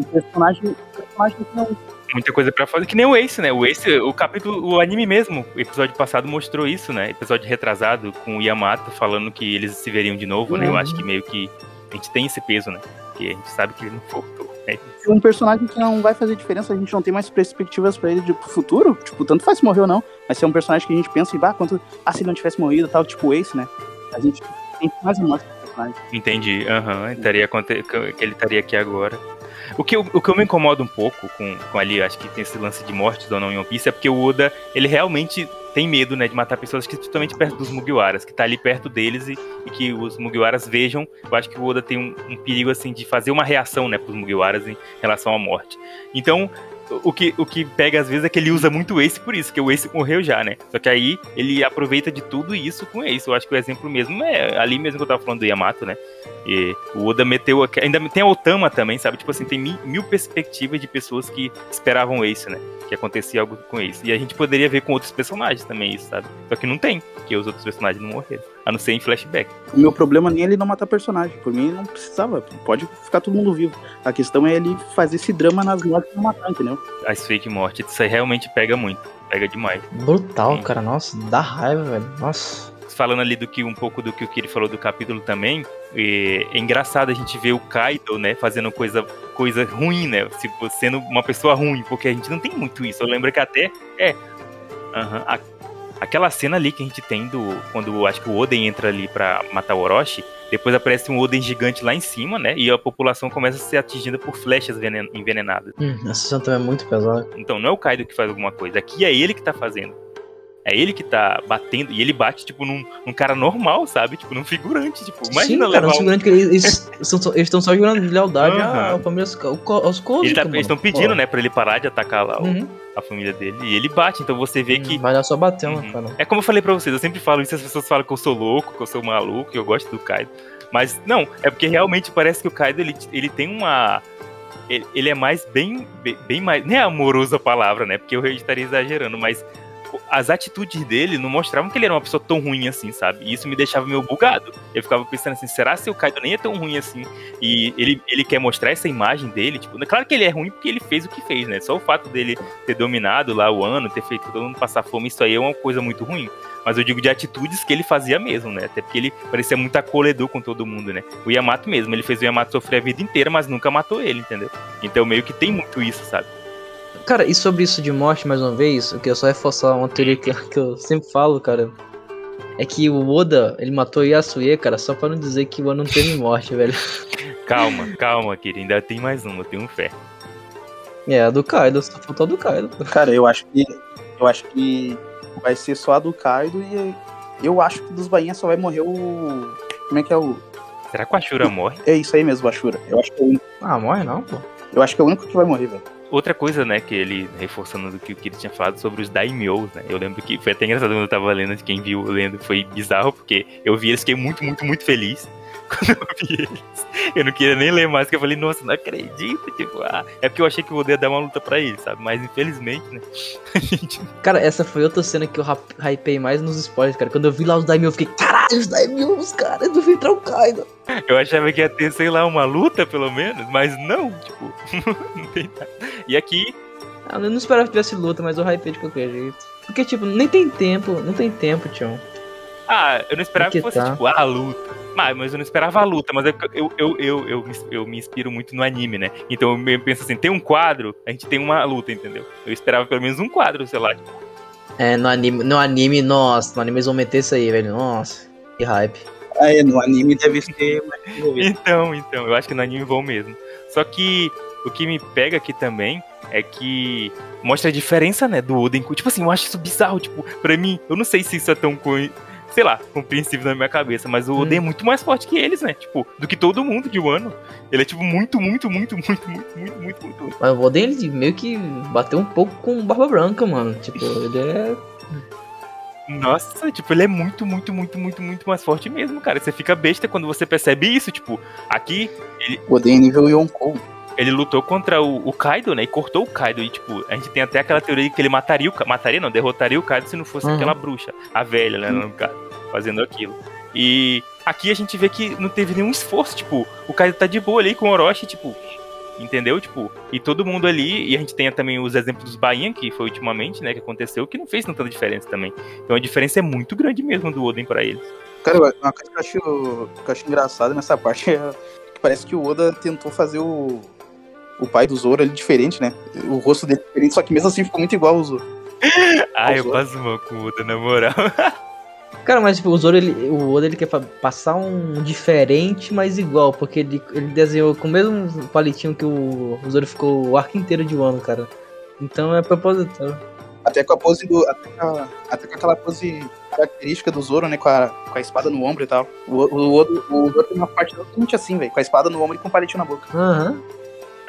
O personagem. O personagem não. muita coisa pra fazer. Que nem o Ace, né? O Ace, o capítulo, o anime mesmo, o episódio passado mostrou isso, né? Episódio retrasado com o Yamato falando que eles se veriam de novo, né? Eu Uhum. acho que meio que a gente tem esse peso, né? Porque a gente sabe que ele não voltou. É Um personagem que não vai fazer diferença, a gente não tem mais perspectivas pra ele de pro futuro. Tipo, tanto faz se morreu ou não. Mas se é um personagem que a gente pensa em, bah, quanto. Ah, se ele não tivesse morrido tal, tipo o Ace, né? A gente tem mais morte pro personagem. Entendi, aham, aconte- que ele estaria aqui agora. O que, eu, o que eu me incomoda um pouco com, com ali, acho que tem esse lance de mortes ou não em One Piece, é porque o Oda, ele realmente tem medo, né, de matar pessoas que totalmente perto dos Mugiwaras, que tá ali perto deles e, e que os Mugiwaras vejam. Eu acho que o Oda tem um, um perigo, assim, de fazer uma reação, né, pros Mugiwaras em relação à morte. Então, o que, o que pega às vezes é que ele usa muito o Ace por isso, que o Ace morreu já, né? Só que aí ele aproveita de tudo isso com o Ace. Eu acho que o exemplo mesmo é ali mesmo que eu tava falando do Yamato, né? E o Oda meteu. Ainda tem a Otama também, sabe? Tipo assim, tem mi- mil perspectivas de pessoas que esperavam o Ace, né? Que acontecia algo com o Ace. E a gente poderia ver com outros personagens também isso, sabe? Só que não tem, porque os outros personagens não morreram. A não ser em flashback. O meu problema nem é ele não matar personagem. Por mim, não precisava. Pode ficar todo mundo vivo. A questão é ele fazer esse drama nas mortes e não matar, entendeu? As fake mortes, isso aí realmente pega muito. Pega demais. Brutal, Sim. cara. Nossa, dá raiva, velho. Nossa. falando ali do que um pouco do que o que ele falou do capítulo também, é, é engraçado a gente ver o Kaido, né, fazendo coisa, coisa ruim, né, tipo, sendo uma pessoa ruim, porque a gente não tem muito isso. Eu lembro que até é, aham, a- aquela cena ali que a gente tem do quando acho que o Oden entra ali pra matar o Orochi, depois aparece um Oden gigante lá em cima, né, e a população começa a ser atingida por flechas venen- envenenadas. Hum, essa cena também é muito pesada. Então não é o Kaido que faz alguma coisa, aqui é ele que tá fazendo. É ele que tá batendo, e ele bate, tipo, num, num cara normal, sabe? Tipo, num figurante. Tipo, imagina Sim, cara, levar um figurante que eles estão só jurando lealdade Aham. à família aos. Ele tá- Eles estão pedindo, né, pra ele parar de atacar lá o- Uhum. a família dele. E ele bate, então você vê que. Vai dar só batendo, Uhum. cara. É como eu falei pra vocês, eu sempre falo isso, as pessoas falam que eu sou louco, que eu sou maluco, que eu gosto do Kaido. Mas não, é porque realmente parece que o Kaido ele, ele tem uma. Ele, ele é mais bem, bem, bem mais. Nem é amoroso a palavra, né? Porque eu estaria exagerando, mas as atitudes dele não mostravam que ele era uma pessoa tão ruim assim, sabe? E isso me deixava meio bugado. Eu ficava pensando assim, será se o Kaido nem é tão ruim assim? E ele, ele quer mostrar essa imagem dele, tipo, claro que ele é ruim porque ele fez o que fez, né? Só o fato dele ter dominado lá o ano, ter feito todo mundo passar fome, isso aí é uma coisa muito ruim. Mas eu digo de atitudes que ele fazia mesmo, né? Até porque ele parecia muito acolhedor com todo mundo, né? O Yamato mesmo, ele fez o Yamato sofrer a vida inteira, mas nunca matou ele, entendeu? Então meio que tem muito isso, sabe? Cara, e sobre isso de morte, mais uma vez, eu queria só reforçar uma teoria que, que eu sempre falo, cara. É que o Oda, ele matou Yasuye, cara, só pra não dizer que o Oda não teve morte, velho. Calma, calma, querido. Ainda tem mais uma, eu tenho fé. É, a do Kaido, só faltou a do Kaido. Cara, eu acho que. Eu acho que vai ser só a do Kaido e eu acho que dos bainhas só vai morrer o. Como é que é o. Será que o Ashura morre? É isso aí mesmo, o Ashura. Eu acho que é o único, Ah, morre não, pô. eu acho que é o único que vai morrer, velho. Outra coisa, né, que ele, reforçando do que, que ele tinha falado sobre os daimyos, né? Eu lembro que foi até engraçado quando eu tava lendo, de quem viu lendo, foi bizarro, porque eu vi eles, fiquei muito, muito, muito feliz quando eu vi eles. Eu não queria nem ler mais, porque eu falei, nossa, não acredito, tipo, ah, é porque eu achei que eu ia dar uma luta pra ele, sabe? Mas infelizmente, né, gente Cara, essa foi outra cena que eu hypei mais nos spoilers, cara. Quando eu vi lá os Daimyo, eu fiquei, caralho, os Daimyo, os caras do o Kaido. Eu achava que ia ter, sei lá, uma luta, pelo menos, mas não, tipo, não tem nada. E aqui, Ah, eu não esperava que tivesse luta, mas eu hypei de qualquer jeito. Porque, tipo, nem tem tempo, não tem tempo, Tião. ah, eu não esperava que, Que fosse, tá. tipo, a luta. Mas, mas eu não esperava a luta, mas é porque eu, eu, eu, eu, me- eu me inspiro muito no anime, né? Então eu penso assim, tem um quadro, a gente tem uma luta, entendeu? Eu esperava pelo menos um quadro, sei lá. tipo, É, no anime, no anime, nossa, no anime eles vão meter isso aí, velho. Nossa, que hype. Ah, é, no anime deve ser. Então, então, eu acho que no anime vão mesmo. Só que o que me pega aqui também é que mostra a diferença, né, do Oden. Tipo assim, eu acho isso bizarro, tipo, pra mim, eu não sei se isso é tão, co- sei lá, compreensível na minha cabeça, mas o Oden é muito mais forte que eles, né, tipo, do que todo mundo de Wano. Ele é, tipo, muito, muito, muito, muito, muito, muito, muito, muito, muito. Mas o Oden, ele meio que bateu um pouco com Barba Branca, mano. Tipo, ele é. Nossa, tipo, ele é muito, muito, muito, muito, muito mais forte mesmo, cara. Você fica besta quando você percebe isso, tipo, aqui O Oden é nível Yonkou. ele lutou contra o, o Kaido, né? E cortou o Kaido. E, tipo, a gente tem até aquela teoria de que ele mataria o Mataria, não, derrotaria o Kaido se não fosse Uhum. aquela bruxa, a velha, né? No caso, fazendo aquilo. E aqui a gente vê que não teve nenhum esforço, tipo, o Kaido tá de boa ali com o Orochi, tipo. Entendeu? Tipo, e todo mundo ali, e a gente tem também os exemplos dos Bainha, que foi ultimamente, né, que aconteceu, que não fez tanta diferença também. Então a diferença é muito grande mesmo do Oden pra eles. Cara, uma coisa que eu acho, que eu acho engraçado nessa parte é que Parece que o Oda tentou fazer o, o pai do Zoro ali diferente, né? O rosto dele é diferente, só que mesmo assim ficou muito igual ao Zoro. Ah, eu Zoro. passo mal com o Oda, na moral. Cara, mas tipo, o Zoro, ele, o Oda, ele quer passar um diferente, mas igual, porque ele, ele desenhou com o mesmo palitinho que o, o Zoro ficou o arco inteiro de Wano, cara. Então é proposital. Até com a pose do. Até com, a- até com aquela pose característica do Zoro, né? Com a, com a espada no ombro e tal. O, o, Oda- o Zoro tem uma parte totalmente assim, velho. Com a espada no ombro e com o palitinho na boca. Aham.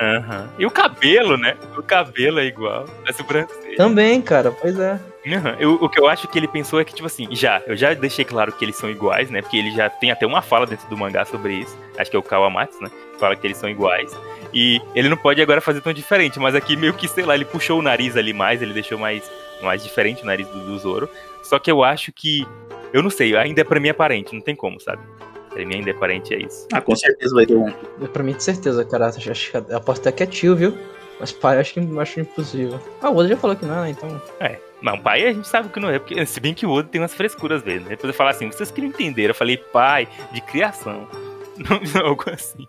Aham. E o cabelo, né? O cabelo é igual. A sobrancelha. Também, cara, pois é. Aham. Eu- o que eu acho que ele pensou é que, tipo assim, já, eu já deixei claro que eles são iguais, né? Porque ele já tem até uma fala dentro do mangá sobre isso. Acho que é o Kawamatsu, né? Fala que eles são iguais. E ele não pode agora fazer tão diferente, mas aqui meio que, sei lá, ele puxou o nariz ali mais, ele deixou mais, mais diferente o nariz do, do Zoro. Só que eu acho que. Eu não sei, ainda é pra mim aparente, não tem como, sabe? Pra mim ainda é aparente, é isso. Ah, com certeza vai ter um. Pra mim, de certeza, cara. Acho, que- aposto até que é tio, viu? Mas pai, acho que acho impossível. Ah, o Oda já falou que não, né? Então. É. Não, pai a gente sabe que não é, porque se bem que o Oda tem umas frescuras às vezes, né? Depois eu falar assim, vocês que não entenderam, eu falei pai de criação. Não, algo assim.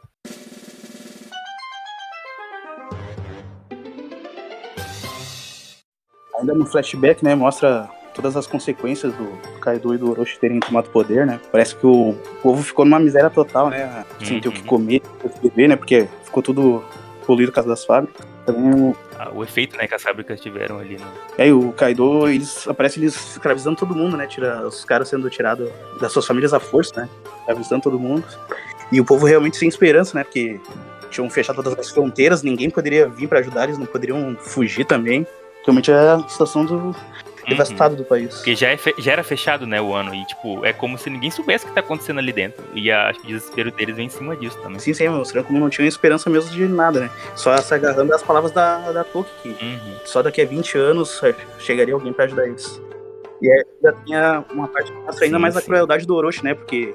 Ainda no flashback, né? Mostra todas as consequências do Kaido e do Orochi terem tomado poder, né? Parece que o povo ficou numa miséria total, né? Sem ter o que Uhum. comer, o que beber, né? Porque ficou tudo poluído por causa das fábricas. Ah, o efeito, né, que as fábricas tiveram ali no. é, e o Kaido, eles aparece eles escravizando todo mundo, né? Tira, os caras sendo tirados das suas famílias à força, né? Escravizando todo mundo. E o povo realmente sem esperança, né? Porque tinham fechado todas as fronteiras, ninguém poderia vir pra ajudar, eles não poderiam fugir também. Realmente é a situação do devastado do país. Porque já, é já era fechado, né, o ano. E, tipo, é como se ninguém soubesse o que tá acontecendo ali dentro. E a- acho que o desespero deles vem em cima disso também. Sim, sim, mostrando como não tinham esperança mesmo de nada, né? Só se agarrando às palavras da, da Toki, que Uhum. só daqui a 20 anos eh, chegaria alguém pra ajudar eles. E aí ainda tinha uma parte que mostra ainda Sim, mais a sim. crueldade do Orochi, né? Porque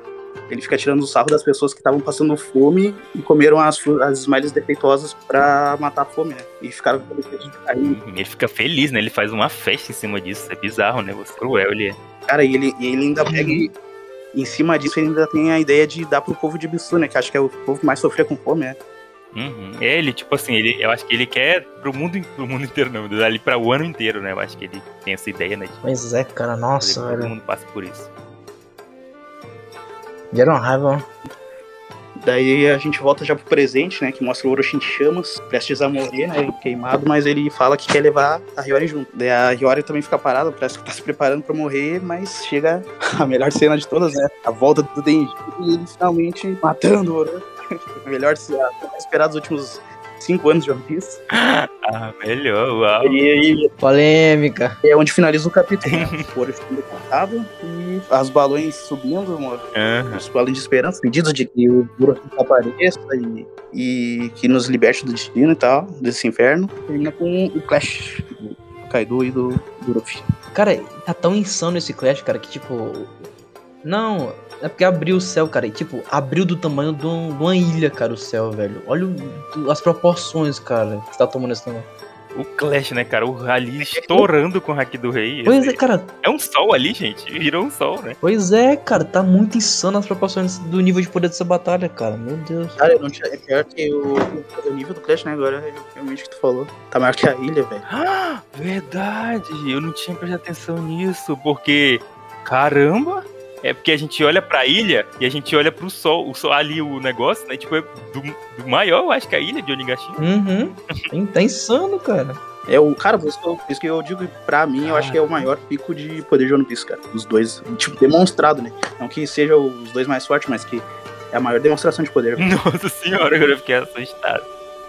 ele fica tirando o sarro das pessoas que estavam passando fome e comeram as, as smiles defeituosas pra matar a fome, né? E ficaram com de carinho. Ele fica feliz, né? Ele faz uma festa em cima disso. É bizarro, né? Você cruel ele é. Cara, e ele, e ele ainda pega e, em cima disso, ele ainda tem a ideia de dar pro povo de Bissu, né? Que acho que é o povo que mais sofria com fome, né? Uhum. É, ele, tipo assim, ele, eu acho que ele quer pro mundo, pro mundo inteiro, não, ali pra o ano inteiro, né? Eu acho que ele tem essa ideia, né? De Pois é, cara, nossa, com que todo velho. mundo passe por isso. Gera uma raiva. Daí a gente volta já pro presente, né? Que mostra o Orochi em chamas, prestes a morrer, né? Queimado, mas ele fala que quer levar a Hiyori junto. Daí a Hiyori também fica parada, parece que tá se preparando pra morrer, mas chega a melhor cena de todas, né? A volta do Denji e ele finalmente matando o Orochi. melhor cena esperada dos últimos cinco anos de One Piece. Ah, melhor, uau. E aí Polêmica. é onde finaliza o capítulo, né? O Orochi sendo cortado e as balões subindo, amor. Aham. os balões de esperança, pedidos de que o Orochi apareça e, e que nos liberte do destino e tal, desse inferno. Termina com o Clash do Kaido e do, do Luffy. Cara, tá tão insano esse Clash, cara, que tipo. Não, é porque abriu o céu, cara. E, tipo, abriu do tamanho de, um- de uma ilha, cara, o céu, velho. Olha o- as proporções, cara, que tá tomando esse tamanho. O Clash, né, cara? O ali estourando com o Hack do Rei. Pois é, cara. É um sol ali, gente. Virou um sol, né? Pois é, cara. Tá muito insano as proporções do nível de poder dessa batalha, cara. Meu Deus. Cara, eu não tinha, é pior que o, o nível do Clash, né? Agora, realmente, que tu falou. Tá maior que a ilha, velho. Ah, verdade. Eu não tinha prestado atenção nisso, porque caramba, é porque a gente olha pra ilha e a gente olha pro sol, o sol ali o negócio, né? Tipo, é do, do maior, eu acho que é a ilha de Onigashima. Uhum. Tá insano, cara. É o cara, por isso, que eu, digo, pra mim, eu acho que é o maior pico de poder de One Piece, cara. Os dois, tipo, demonstrado, né? Não que seja os dois mais fortes, mas que é a maior demonstração de poder. Nossa senhora, agora eu fiquei assustado.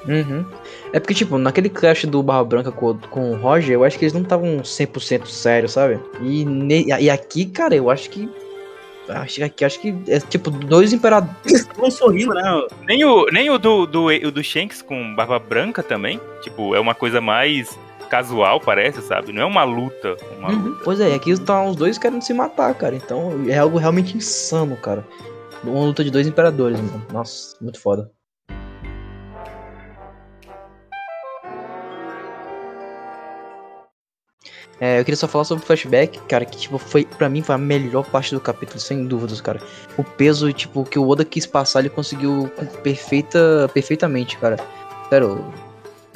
Uhum. É porque, tipo, naquele clash do Barra Branca com, o- com o Roger, eu acho que eles não estavam 100% sérios, sabe? E, ne- e aqui, cara, eu acho que. Acho que aqui, acho que é tipo dois imperadores. Estavam sorrindo, né? Nem o, nem o do, do, o do Shanks com barba branca também. Tipo, é uma coisa mais casual, parece, sabe? Não é uma luta. Uma Uhum. luta. Pois é, e aqui estão os dois querendo se matar, cara. Então é algo realmente insano, cara. Uma luta de dois imperadores, mano. Nossa, muito foda. É, eu queria só falar sobre o flashback, cara, que tipo, foi, pra mim foi a melhor parte do capítulo, sem dúvidas, cara. O peso, tipo, que o Oda quis passar, ele conseguiu perfeita, perfeitamente, cara. Sério,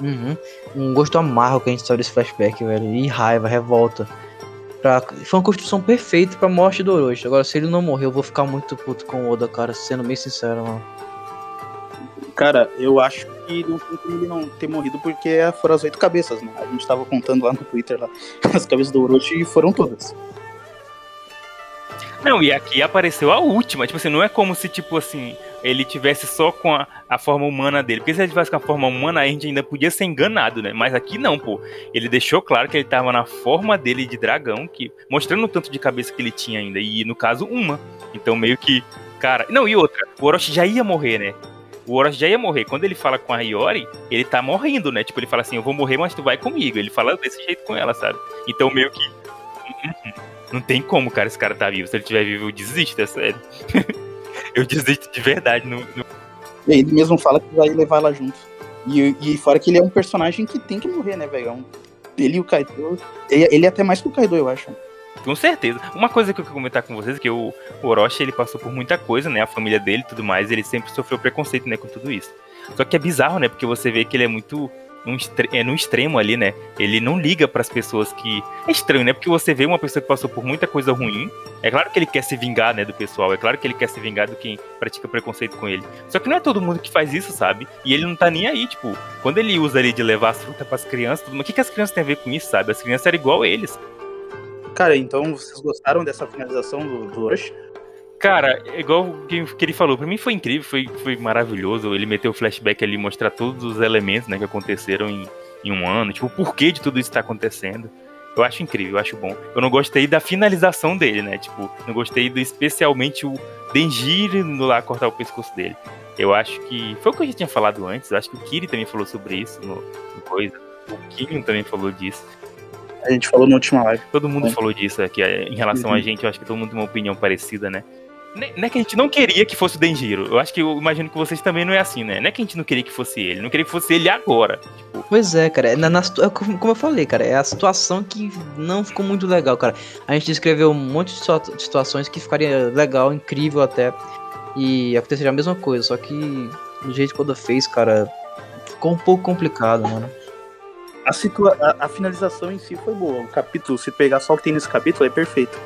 uhum, um gosto amargo que a gente saiu desse flashback, velho. E raiva, revolta. Pra, foi uma construção perfeita pra morte do Orochi. Agora, se ele não morrer, eu vou ficar muito puto com o Oda, cara, sendo bem sincero, mano. Cara, eu acho que não tem como ele não ter morrido porque foram as oito cabeças, né? A gente tava contando lá no Twitter lá. As cabeças do Orochi foram todas. Não, e aqui apareceu a última. Tipo assim, não é como se, tipo assim, ele tivesse só com a, a forma humana dele. Porque se ele tivesse com a forma humana, a gente ainda podia ser enganado, né? Mas aqui não, pô. Ele deixou claro que ele tava na forma dele de dragão, que mostrando o tanto de cabeça que ele tinha ainda. E no caso, uma. Então meio que. Cara. Não, e outra. O Orochi já ia morrer, né? O Orochi já ia morrer. Quando ele fala com a Hiyori, ele tá morrendo, né? Tipo, ele fala assim, eu vou morrer, mas tu vai comigo. Ele fala desse jeito com ela, sabe? Então, meio que... Uhum. Não tem como, cara, esse cara tá vivo. Se ele tiver vivo, eu desisto, é sério. eu desisto de verdade. No, no... Ele mesmo fala que vai levar ela junto. E, e fora que ele é um personagem que tem que morrer, né, velho? É ele e o Kaido... Ele, ele é até mais que o Kaido, eu acho. Com certeza. Uma coisa que eu quero comentar com vocês é que o, Orochi, ele passou por muita coisa, né? A família dele e tudo mais, ele sempre sofreu preconceito, né, com tudo isso. Só que é bizarro, né? Porque você vê que ele é muito num, é num extremo ali, né? Ele não liga para as pessoas que. É estranho, né? Porque você vê uma pessoa que passou por muita coisa ruim. É claro que ele quer se vingar, né, do pessoal. É claro que ele quer se vingar do quem pratica preconceito com ele. Só que não é todo mundo que faz isso, sabe? E ele não tá nem aí, tipo, quando ele usa ali de levar as frutas pras crianças, tudo, mas o que, que as crianças têm a ver com isso, sabe? As crianças eram igual a eles. Cara, então vocês gostaram dessa finalização do, do Rush? Cara, igual o que ele falou, pra mim foi incrível, foi, foi maravilhoso. Ele meteu o flashback ali, mostrar todos os elementos né, que aconteceram em, em um ano, tipo, o porquê de tudo isso tá acontecendo. Eu acho incrível, eu acho bom. Eu não gostei da finalização dele, né? Tipo, não gostei do especialmente o Denjiro indo lá cortar o pescoço dele. Eu acho que. Foi o que a gente tinha falado antes. Eu acho que o Kiri também falou sobre isso no, no coisa. O Killian também falou disso. A gente falou na última live. Todo mundo é. falou disso aqui. É, em relação uhum. a gente, eu acho que todo mundo tem uma opinião parecida, né? Não é que a gente não queria que fosse o Denjiro. Eu acho que eu imagino que vocês também não é assim, né? Não é que a gente não queria que fosse ele. Não queria que fosse ele agora. Tipo... Pois é, cara. Na, na, é como eu falei, cara, é a situação que não ficou muito legal, cara. A gente descreveu um monte de situações que ficaria legal, incrível até. E aconteceria a mesma coisa. Só que do jeito que o Oda fez, cara, ficou um pouco complicado, mano a, situa a, a, finalização em si foi boa. O capítulo, se pegar só o que tem nesse capítulo, é perfeito.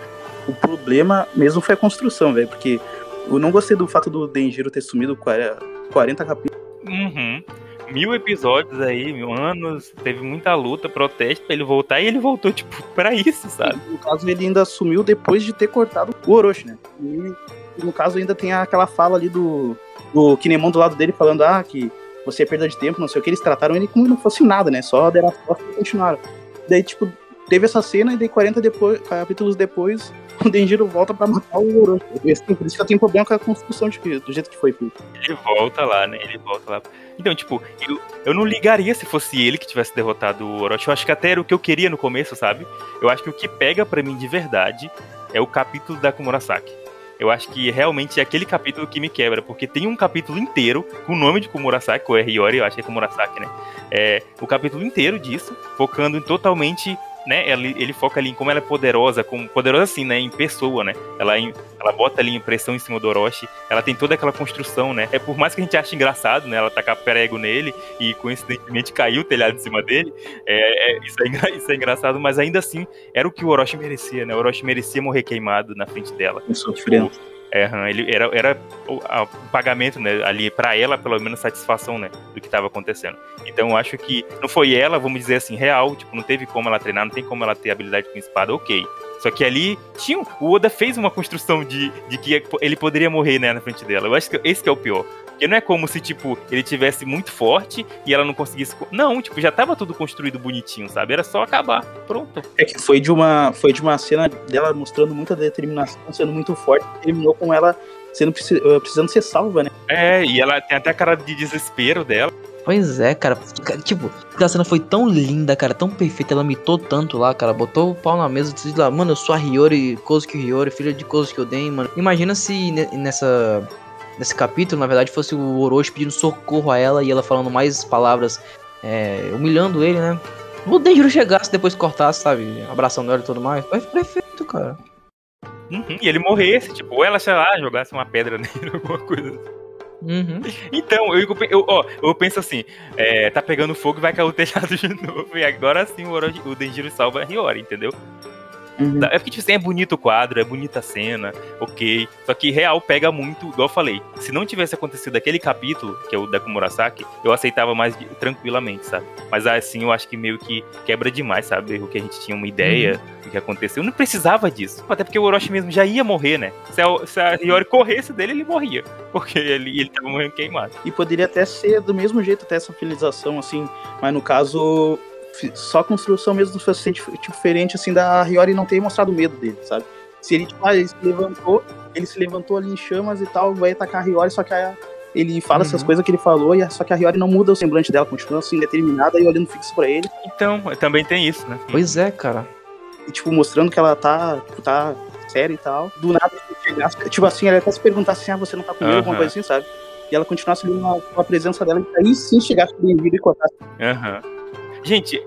O problema mesmo foi a construção, velho, porque eu não gostei do fato do Denjiro ter sumido 40 capítulos. Uhum. Mil episódios aí, mil anos, teve muita luta, protesto pra ele voltar, e ele voltou, tipo, pra isso, sabe? no caso, ele ainda sumiu depois de ter cortado o Orochi, né? E no caso, ainda tem aquela fala ali do, do Kinemon do lado dele falando, ah, que você é perda de tempo, não sei o que, eles trataram ele como não fosse nada, né? Só deram as costas e continuaram. Daí, tipo, teve essa cena e daí 40 depois, capítulos depois, o Denjiro volta pra matar o Orochi. Assim, por isso que eu tenho problema com a construção de, do jeito que foi feito. Ele volta lá, né? Ele volta lá. Então, tipo, eu, eu não ligaria se fosse ele que tivesse derrotado o Orochi. Eu acho que até era o que eu queria no começo, sabe? Eu acho que o que pega para mim de verdade é o capítulo da Kumurasaki eu acho que realmente é aquele capítulo que me quebra, porque tem um capítulo inteiro com o nome de Komurasaki, ou Hiyori, eu acho que é Komurasaki, né? É, o capítulo inteiro disso, focando totalmente né, ele, ele, foca ali em como ela é poderosa, como poderosa assim, né, em pessoa, né? Ela, ela bota ali impressão em cima do Orochi, ela tem toda aquela construção, né? É por mais que a gente ache engraçado, né, ela tacar prego nele e coincidentemente caiu o telhado em cima dele, é, é, isso, é, isso é engraçado, mas ainda assim era o que o Orochi merecia, né? O Orochi merecia morrer queimado na frente dela. Sofrendo. Tipo, é, ele era, era o, a, pagamento, né, ali para ela, pelo menos satisfação, né, do que estava acontecendo. Então eu acho que não foi ela, vamos dizer assim, real, tipo, não teve como ela treinar, não tem como ela ter habilidade com espada, ok. Só que ali tinha, o Oda fez uma construção de, de que ele poderia morrer, né, na frente dela. Eu acho que esse que é o pior. Porque não é como se, tipo, ele tivesse muito forte e ela não conseguisse. Não, tipo, já tava tudo construído bonitinho, sabe? Era só acabar. Pronto. É que foi de uma, foi de uma cena dela mostrando muita determinação, sendo muito forte, terminou com ela sendo eh, precisando ser salva, né? É, e ela tem até a cara de desespero dela. Pois é, cara. Tipo, a cena foi tão linda, cara, tão perfeita. Ela mitou tanto lá, cara. Botou o pau na mesa e disse lá, mano, eu sou a Hiyori, Kozuki Hiyori, filha de Kozuki Oden, mano. Imagina se nessa nesse capítulo, na verdade, fosse o Orochi pedindo socorro a ela e ela falando mais palavras, é, humilhando ele, né? O Denjiro chegasse depois cortasse, sabe? Abraçando ela e tudo mais. Foi perfeito, cara. Uhum, e ele morresse, tipo, ou ela, sei lá, jogasse uma pedra nele, alguma coisa assim. Uhum. Então, eu, eu, ó, eu penso assim, é, tá pegando fogo e vai cair o telhado de novo. E agora sim o, Orochi, o Denjiro salva a Hiyori, entendeu? Uhum. É porque, tipo assim, é bonito o quadro, é bonita a cena, ok. Só que real pega muito, igual eu falei. Se não tivesse acontecido aquele capítulo, que é o da Kumurasaki, eu aceitava mais tranquilamente, sabe? Mas assim, eu acho que meio que quebra demais, sabe? O que a gente tinha uma ideia do que aconteceu. Não precisava disso. Até porque o Orochi mesmo já ia morrer, né? Se a, se a Hiyori corresse dele, ele morria. Porque ele, ele tava morrendo queimado. E poderia até ser do mesmo jeito, até essa finalização, assim. Mas no caso, só a construção mesmo fosse tipo, diferente, assim, da Hiyori não ter mostrado medo dele, sabe? Se ele, tipo, ah, ele se levantou, ele se levantou ali em chamas e tal, vai atacar a Hiyori, só que a- ele fala essas Uhum. coisas que ele falou, e a- só que a Hiyori não muda o semblante dela, continua assim, determinada e olhando fixo pra ele, Então, também tem isso, né? Pois é, cara. e, tipo, mostrando que ela tá, tipo, tá séria e tal. Do nada, ele chegasse, tipo assim, ela até se perguntasse assim, ah, você não tá com medo, alguma Aham. coisa assim, sabe? E ela continuasse ali com a- com a presença dela, e aí sim chegasse Denjiro e cortasse. Aham. Gente,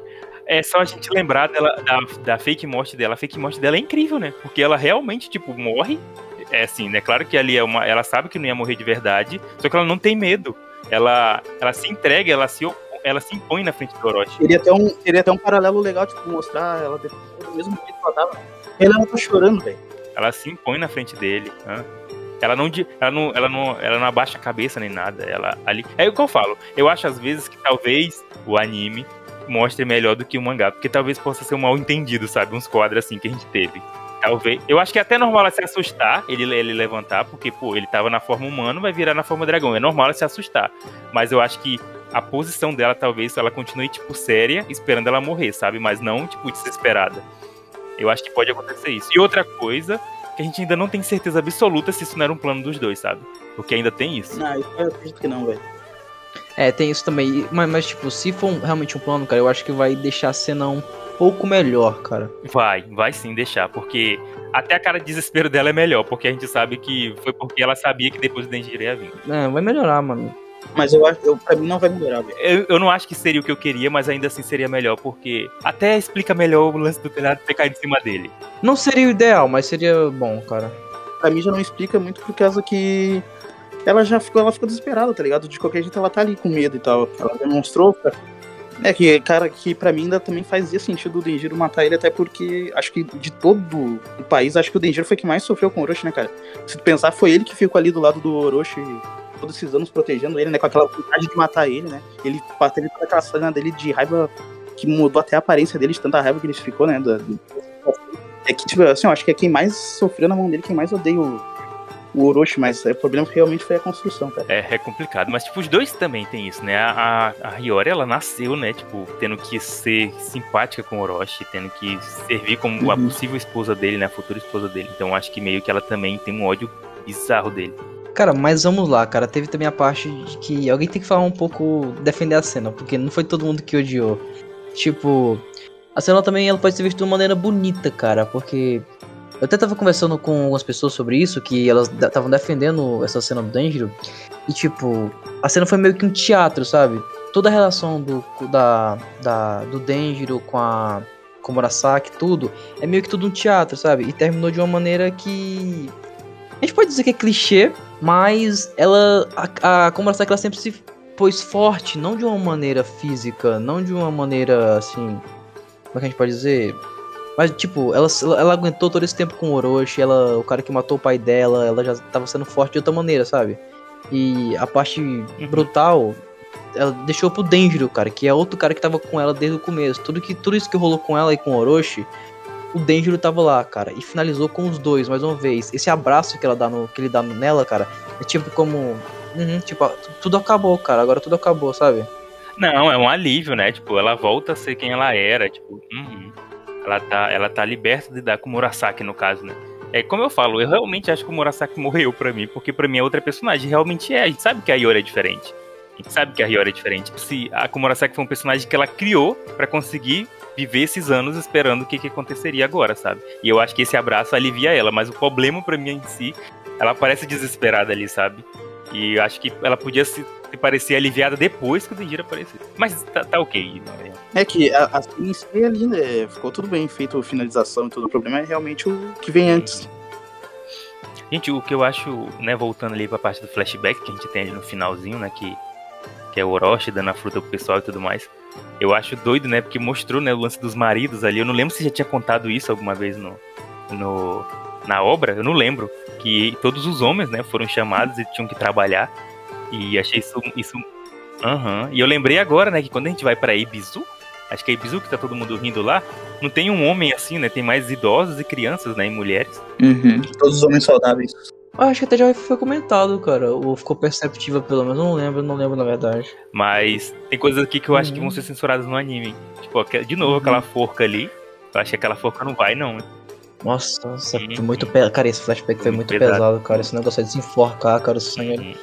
é só a gente lembrar dela, da, da fake morte dela. A fake morte dela é incrível, né? Porque ela realmente, tipo, morre. É assim, né? Claro que ali é uma. Ela sabe que não ia morrer de verdade, só que ela não tem medo. Ela, ela se entrega, ela se, ela se impõe na frente do Orochi. Teria até um, teria até um paralelo legal, tipo, mostrar ela depois do mesmo jeito que ela tava. Ela não tá chorando, velho. Ela se impõe na frente dele. hã? Ela não, ela, não, ela, não, ela não abaixa a cabeça nem nada. Ela ali. É o que eu falo. Eu acho às vezes que talvez o anime mostre melhor do que o mangá. Porque talvez possa ser um mal entendido, sabe? Uns quadros assim que a gente teve. Talvez. Eu acho que é até normal ela se assustar, ele, ele levantar, porque, pô, ele tava na forma humana, vai virar na forma dragão. É normal ela se assustar. Mas eu acho que a posição dela, talvez, ela continue, tipo, séria, esperando ela morrer, sabe? Mas não, tipo, desesperada. Eu acho que pode acontecer isso. E outra coisa, que a gente ainda não tem certeza absoluta se isso não era um plano dos dois, sabe? Porque ainda tem isso. Não, eu acredito que não, velho. É, tem isso também. Mas, mas, tipo, se for um- realmente um plano, cara, eu acho que vai deixar a cena um pouco melhor, cara. Vai, vai sim deixar, porque até a cara de desespero dela é melhor, porque a gente sabe que foi porque ela sabia que depois do Denjiro ia vir. É, vai melhorar, mano. Mas eu acho, eu, pra mim não vai melhorar, velho. Eu, eu não acho que seria o que eu queria, mas ainda assim seria melhor, porque até explica melhor o lance do telhado ter caído em cima dele. Não seria o ideal, mas seria bom, cara. Pra mim já não explica muito por causa que ela já ficou, ela ficou desesperada, tá ligado? De qualquer jeito ela tá ali com medo e tal. Ela demonstrou. Pra... É que, cara, que pra mim ainda também fazia sentido o Denjiro matar ele, até porque acho que de todo o país, acho que o Denjiro foi que mais sofreu com o Orochi, né, cara? Se tu pensar, foi ele que ficou ali do lado do Orochi todos esses anos protegendo ele, né? Com aquela vontade de matar ele, né? Ele teve toda aquela cena dele de raiva que mudou até a aparência dele, de tanta raiva que ele ficou, né? É que, tipo, assim, eu acho que é quem mais sofreu na mão dele, quem mais odeia o, o Orochi, mas o problema realmente foi a construção, cara. É, é complicado, mas tipo, os dois também tem isso, né? A, a, a Hiyori, ela nasceu, né, tipo, tendo que ser simpática com o Orochi, tendo que servir como a Uhum. possível esposa dele, né, a futura esposa dele. Então acho que meio que ela também tem um ódio bizarro dele. Cara, mas vamos lá, cara. Teve também a parte de que alguém tem que falar um pouco, defender a cena, porque não foi todo mundo que odiou. Tipo, a cena também ela pode ser vista de uma maneira bonita, cara, porque eu até tava conversando com algumas pessoas sobre isso, que elas estavam defendendo essa cena do Denjiro, e tipo, a cena foi meio que um teatro, sabe? Toda a relação do, da, da, do Denjiro com a com o Murasaki, tudo, é meio que tudo um teatro, sabe? E terminou de uma maneira que. A gente pode dizer que é clichê, mas ela. A, a Komurasaki ela sempre se pôs forte, não de uma maneira física, não de uma maneira assim. Como é que a gente pode dizer? Mas, tipo, ela, ela aguentou todo esse tempo com o Orochi, ela, o cara que matou o pai dela, ela já tava sendo forte de outra maneira, sabe? E a parte brutal, ela deixou pro Denjiro, cara, que é outro cara que tava com ela desde o começo. Tudo, que, tudo isso que rolou com ela e com o Orochi, o Denjiro tava lá, cara, e finalizou com os dois, mais uma vez. Esse abraço que ela dá no, que ele dá nela, cara, é tipo como. Uhum, tipo, tudo acabou, cara. Agora tudo acabou, sabe? Não, é um alívio, né? Tipo, ela volta a ser quem ela era, tipo, uhum. Ela tá, ela tá liberta de dar com o Murasaki, no caso, né? É como eu falo, eu realmente acho que o Murasaki morreu pra mim, porque pra mim é outra personagem, realmente é. A gente sabe que a Iori é diferente. A gente sabe que a Hiyori é diferente. Se a Komurasaki foi um personagem que ela criou pra conseguir viver esses anos esperando o que, que aconteceria agora, sabe? E eu acho que esse abraço alivia ela, mas o problema pra mim em si, ela parece desesperada ali, sabe? E eu acho que ela podia se parecer aliviada depois que o Denjiro apareceu. Mas tá, tá ok. É que a, a si ali, né, ficou tudo bem feito, a finalização e tudo. O problema é realmente o que vem antes. Gente, o que eu acho, né, voltando ali pra parte do flashback que a gente tem ali no finalzinho, né, que, que é o Orochi dando a fruta pro pessoal e tudo mais. Eu acho doido, né, porque mostrou, né, o lance dos maridos ali. Eu não lembro se já tinha contado isso alguma vez no, no, na obra, eu não lembro. Que todos os homens, né, foram chamados e tinham que trabalhar. E achei isso. isso uhum. E eu lembrei agora, né, que quando a gente vai pra Ibizu, acho que é Ibizu que tá todo mundo rindo lá, não tem um homem assim, né? Tem mais idosos e crianças, né? E mulheres. Uhum. Todos os homens saudáveis. Eu acho que até já foi comentado, cara. Ou ficou perceptível, pelo menos. Não lembro, não lembro na verdade. Mas tem coisas aqui que eu acho que vão ser censuradas no anime. Tipo, de novo, uhum. aquela forca ali. Eu acho que aquela forca não vai, não. Nossa, nossa uhum. muito pesado. Cara, esse flashback foi muito, muito pesado. pesado. cara. Esse negócio de se enforcar, cara, o sangue uhum.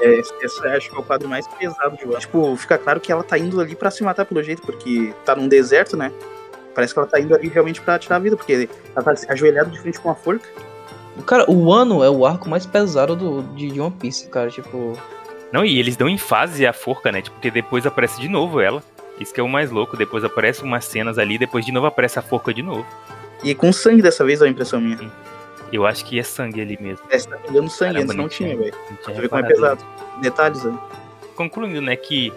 É, esse acho que é o quadro mais pesado de Wano. Tipo, fica claro que ela tá indo ali pra se matar pelo jeito, porque tá num deserto, né? Parece que ela tá indo ali realmente pra tirar a vida, porque ela tá ajoelhada de frente com a forca. Cara, o ano é o arco mais pesado do, de, de One Piece, cara, tipo. Não, e eles dão em fase a forca, né? Tipo, porque depois aparece de novo ela. Isso que é o mais louco. Depois aparece umas cenas ali, depois de novo aparece a forca de novo. E com sangue dessa vez, é a impressão minha. Eu acho que é sangue ali mesmo. É, você tá pegando sangue, Caramba, antes não, tinha, velho. Você vê como é pesado. Detalhes, né? Concluindo, né, que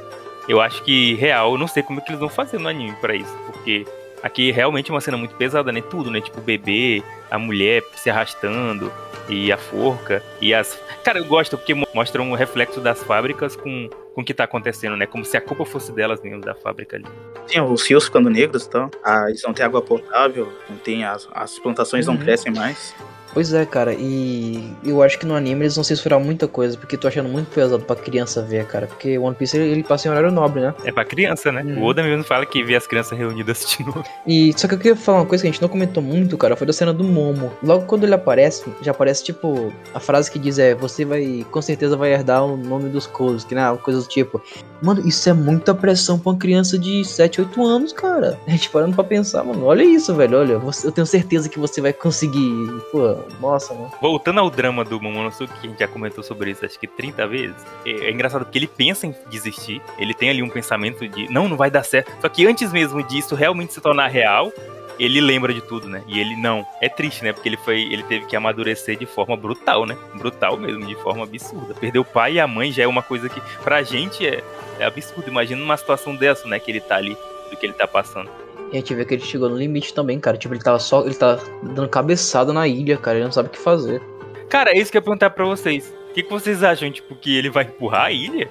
eu acho que real, eu não sei como é que eles vão fazer no anime pra isso. Porque aqui realmente é uma cena muito pesada, né? Tudo, né? Tipo o bebê, a mulher se arrastando, e a forca, e as. Cara, eu gosto porque mostra um reflexo das fábricas com, com o que tá acontecendo, né? Como se a culpa fosse delas mesmo, da fábrica ali. Sim, os rios ficando negros e então. tal. Ah, eles não têm água potável, não tem as, as plantações uhum. não crescem mais. Pois é, cara, e eu acho que no anime eles vão censurar muita coisa, porque tô achando muito pesado pra criança ver, cara. Porque One Piece ele, ele passa em horário nobre, né? É pra criança, né? Hum. O Oda mesmo fala que vê as crianças reunidas assistindo. E só que eu queria falar uma coisa que a gente não comentou muito, cara, foi da cena do Momo. Logo quando ele aparece, já aparece tipo a frase que diz é: Você vai, com certeza vai herdar o nome dos Colos, que né? Coisa do tipo. Mano, isso é muita pressão pra uma criança de 7, 8 anos, cara. A gente parando pra pensar, mano, olha isso, velho, olha. Eu tenho certeza que você vai conseguir. Pô, nossa, né? Voltando ao drama do Momonosuke, que a gente já comentou sobre isso acho que 30 vezes, é, é engraçado porque ele pensa em desistir, ele tem ali um pensamento de não, não vai dar certo. Só que antes mesmo disso realmente se tornar real, ele lembra de tudo, né? E ele não. É triste, né? Porque ele foi, ele teve que amadurecer de forma brutal, né? Brutal mesmo, de forma absurda. Perder o pai e a mãe já é uma coisa que pra gente é, é absurdo. Imagina uma situação dessa, né? Que ele tá ali, do que ele tá passando. E a gente vê que ele chegou no limite também, cara. Tipo, ele tava só. Ele tá dando cabeçada na ilha, cara. Ele não sabe o que fazer. Cara, é isso que eu ia perguntar pra vocês. O que, que vocês acham, tipo, que ele vai empurrar a ilha?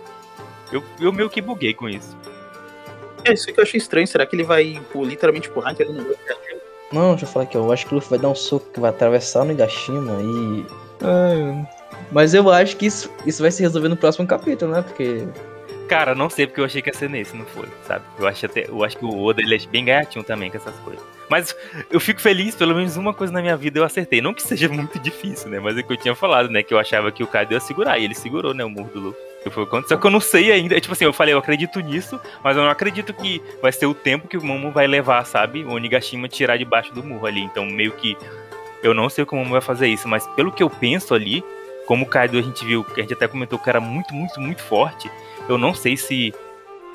Eu, eu meio que buguei com isso. É, isso que eu achei estranho. Será que ele vai literalmente empurrar então ele não Não, deixa eu falar aqui, eu acho que o Luffy vai dar um soco que vai atravessar no Higashima e. Ai, mas eu acho que isso, isso vai se resolver no próximo capítulo, né? Porque Cara, não sei porque eu achei que ia ser nesse, não foi, sabe? Eu acho, até, eu acho que o Oda ele é bem gaiatinho também com essas coisas. Mas eu fico feliz, pelo menos uma coisa na minha vida eu acertei. Não que seja muito difícil, né? Mas é que eu tinha falado, né? Que eu achava que o Kaido ia segurar. E ele segurou, né? O murro do Luffy. Só que eu não sei ainda. Tipo assim, eu falei, eu acredito nisso, mas eu não acredito que vai ser o tempo que o Momo vai levar, sabe? O Onigashima tirar debaixo do murro ali. Então, meio que. Eu não sei como vai fazer isso, mas pelo que eu penso ali, como o Kaido a gente viu, a gente até comentou que era muito, muito, muito forte eu não sei se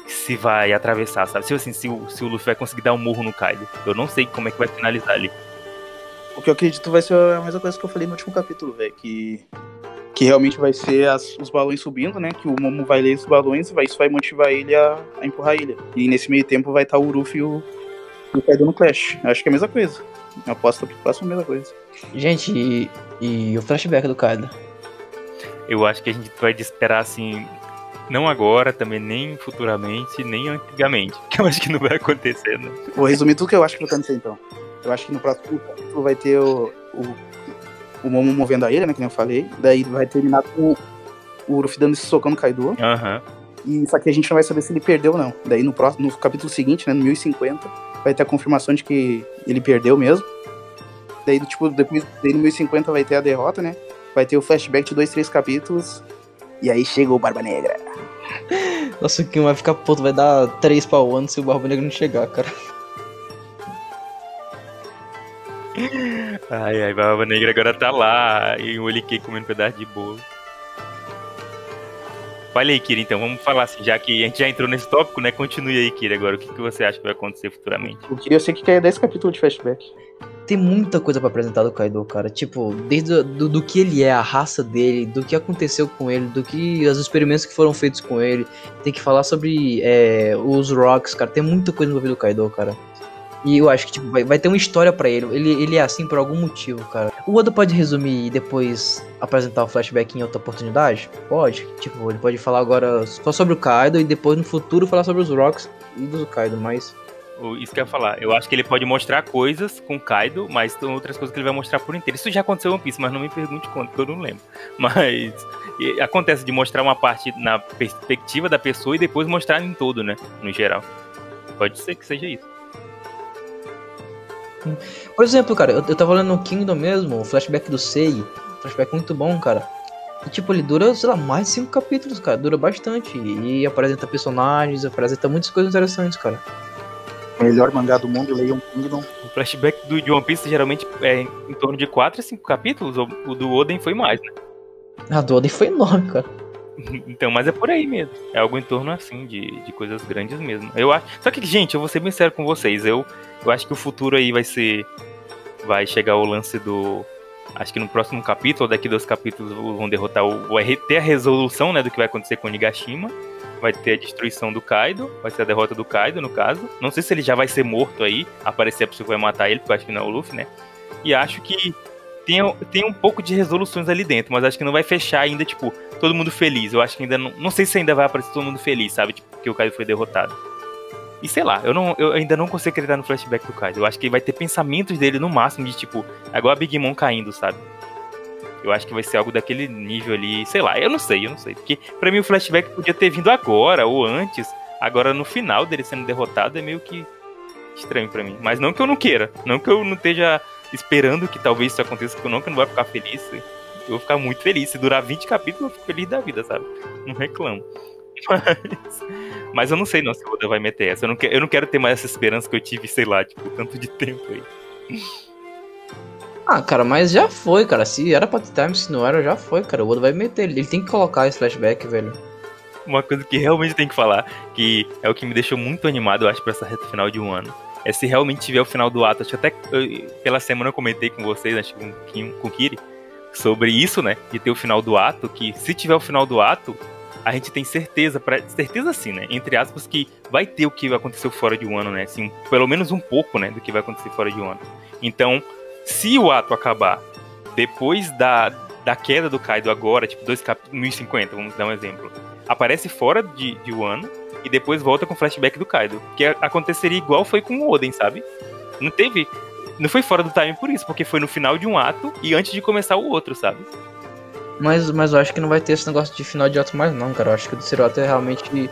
se vai atravessar, sabe? Se, assim, se, o, se o Luffy vai conseguir dar um murro no Kaido. Eu não sei como é que vai finalizar ali. O que eu acredito vai ser a mesma coisa que eu falei no último capítulo, velho. Que, que realmente vai ser as, os balões subindo, né? Que o Momo vai ler os balões e vai, isso vai motivar ele a, a empurrar a ilha. E nesse meio tempo vai estar o Luffy e o, o Kaido no Clash. Acho que é a mesma coisa. Eu aposto próximo é a mesma coisa. Gente, e, e o flashback do Kaido? Eu acho que a gente vai esperar assim não agora, também nem futuramente, nem antigamente. Que eu acho que não vai acontecer, né? Vou resumir tudo que eu acho que vai acontecer então. Eu acho que no próximo capítulo vai ter o, o, o Momo movendo a ilha, né? Que nem eu falei. Daí vai terminar com o, Luffy dando esse socão no Kaido. Aham. Uhum. E só que a gente não vai saber se ele perdeu ou não. Daí no, próximo, no capítulo seguinte, né, no 1050, vai ter a confirmação de que ele perdeu mesmo. Daí, tipo, depois, daí no 1050 vai ter a derrota, né? Vai ter o flashback de dois, três capítulos. E aí chega o Barba Negra. Nossa, o Kim vai ficar puto, vai dar 3 pra ano se o Barba Negra não chegar, cara. Ai, ai, Barba Negra agora tá lá e o Oliquei comendo um pedaço de bolo. Fale aí, Kira, então, vamos falar assim, já que a gente já entrou nesse tópico, né? Continue aí, Kira, agora. O que, que você acha que vai acontecer futuramente? Eu queria ser que quer 10 capítulos de flashback. Tem muita coisa pra apresentar do Kaido, cara. Tipo, desde do, do que ele é, a raça dele, do que aconteceu com ele, do que os experimentos que foram feitos com ele. Tem que falar sobre é, os Rocks, cara. Tem muita coisa envolvida do Kaido, cara. E eu acho que tipo, vai, vai ter uma história para ele. ele. Ele é assim por algum motivo, cara. O Oda pode resumir e depois apresentar o flashback em outra oportunidade? Pode. Tipo, ele pode falar agora só sobre o Kaido e depois no futuro falar sobre os Rocks e do Kaido, mas. Isso que eu ia falar. Eu acho que ele pode mostrar coisas com Kaido, mas tem outras coisas que ele vai mostrar por inteiro. Isso já aconteceu em One Piece, mas não me pergunte quanto, que eu não lembro. Mas acontece de mostrar uma parte na perspectiva da pessoa e depois mostrar em todo, né? No geral. Pode ser que seja isso. Por exemplo, cara, eu, eu tava olhando no Kingdom mesmo, o flashback do Sei, flashback muito bom, cara. E tipo, ele dura, sei lá, mais de cinco capítulos, cara. Dura bastante. E apresenta personagens, apresenta muitas coisas interessantes, cara. Melhor mangá do mundo, leiam Kingdom. O flashback do de One Piece geralmente é em torno de 4 a 5 capítulos. O do Oden foi mais, né? Ah, do Oden foi enorme, cara. Então, mas é por aí mesmo. É algo em torno assim, de, de coisas grandes mesmo. Eu acho. Só que, gente, eu vou ser bem sério com vocês. Eu, eu acho que o futuro aí vai ser. Vai chegar o lance do. Acho que no próximo capítulo, ou daqui dois capítulos, vão derrotar o. Vai ter a resolução, né, do que vai acontecer com o Nigashima. Vai ter a destruição do Kaido. Vai ser a derrota do Kaido, no caso. Não sei se ele já vai ser morto aí. Aparecer a pessoa que vai matar ele, porque eu acho que não é o Luffy, né? E acho que tem, tem um pouco de resoluções ali dentro, mas acho que não vai fechar ainda, tipo, todo mundo feliz. Eu acho que ainda não. Não sei se ainda vai aparecer todo mundo feliz, sabe? Tipo, porque o Kaido foi derrotado. E sei lá, eu, não, eu ainda não consigo acreditar no flashback do Kaido. Eu acho que vai ter pensamentos dele no máximo de tipo, agora a Big Mom caindo, sabe? Eu acho que vai ser algo daquele nível ali, sei lá, eu não sei, eu não sei. Porque pra mim o flashback podia ter vindo agora ou antes. Agora no final dele sendo derrotado é meio que estranho para mim. Mas não que eu não queira, não que eu não esteja esperando que talvez isso aconteça, porque eu não, que eu não vai ficar feliz. Eu vou ficar muito feliz. Se durar 20 capítulos, eu fico feliz da vida, sabe? Não reclamo. Mas, mas eu não sei não se o Oda vai meter essa. Eu não, quero, eu não quero ter mais essa esperança que eu tive, sei lá, tipo, tanto de tempo aí. Ah, cara, mas já foi, cara. Se era pra time, se não era, já foi, cara. O Oda vai meter. Ele tem que colocar esse flashback, velho. Uma coisa que realmente tem que falar, que é o que me deixou muito animado, eu acho, pra essa reta final de um ano é se realmente tiver o final do ato. Acho que até eu, pela semana eu comentei com vocês, acho que com, com o Kiri, sobre isso, né? De ter o final do ato, que se tiver o final do ato, a gente tem certeza, pra, certeza sim, né? Entre aspas, que vai ter o que aconteceu fora de um ano, né? Assim, pelo menos um pouco, né? Do que vai acontecer fora de um ano. Então, se o ato acabar depois da, da queda do Kaido agora, tipo, dois cap 1050, vamos dar um exemplo, aparece fora de, de um ano, e depois volta com o flashback do Kaido. Que aconteceria igual foi com o Oden, sabe? Não teve. Não foi fora do time por isso, porque foi no final de um ato e antes de começar o outro, sabe? Mas, mas eu acho que não vai ter esse negócio de final de ato mais, não, cara. Eu acho que o do é realmente.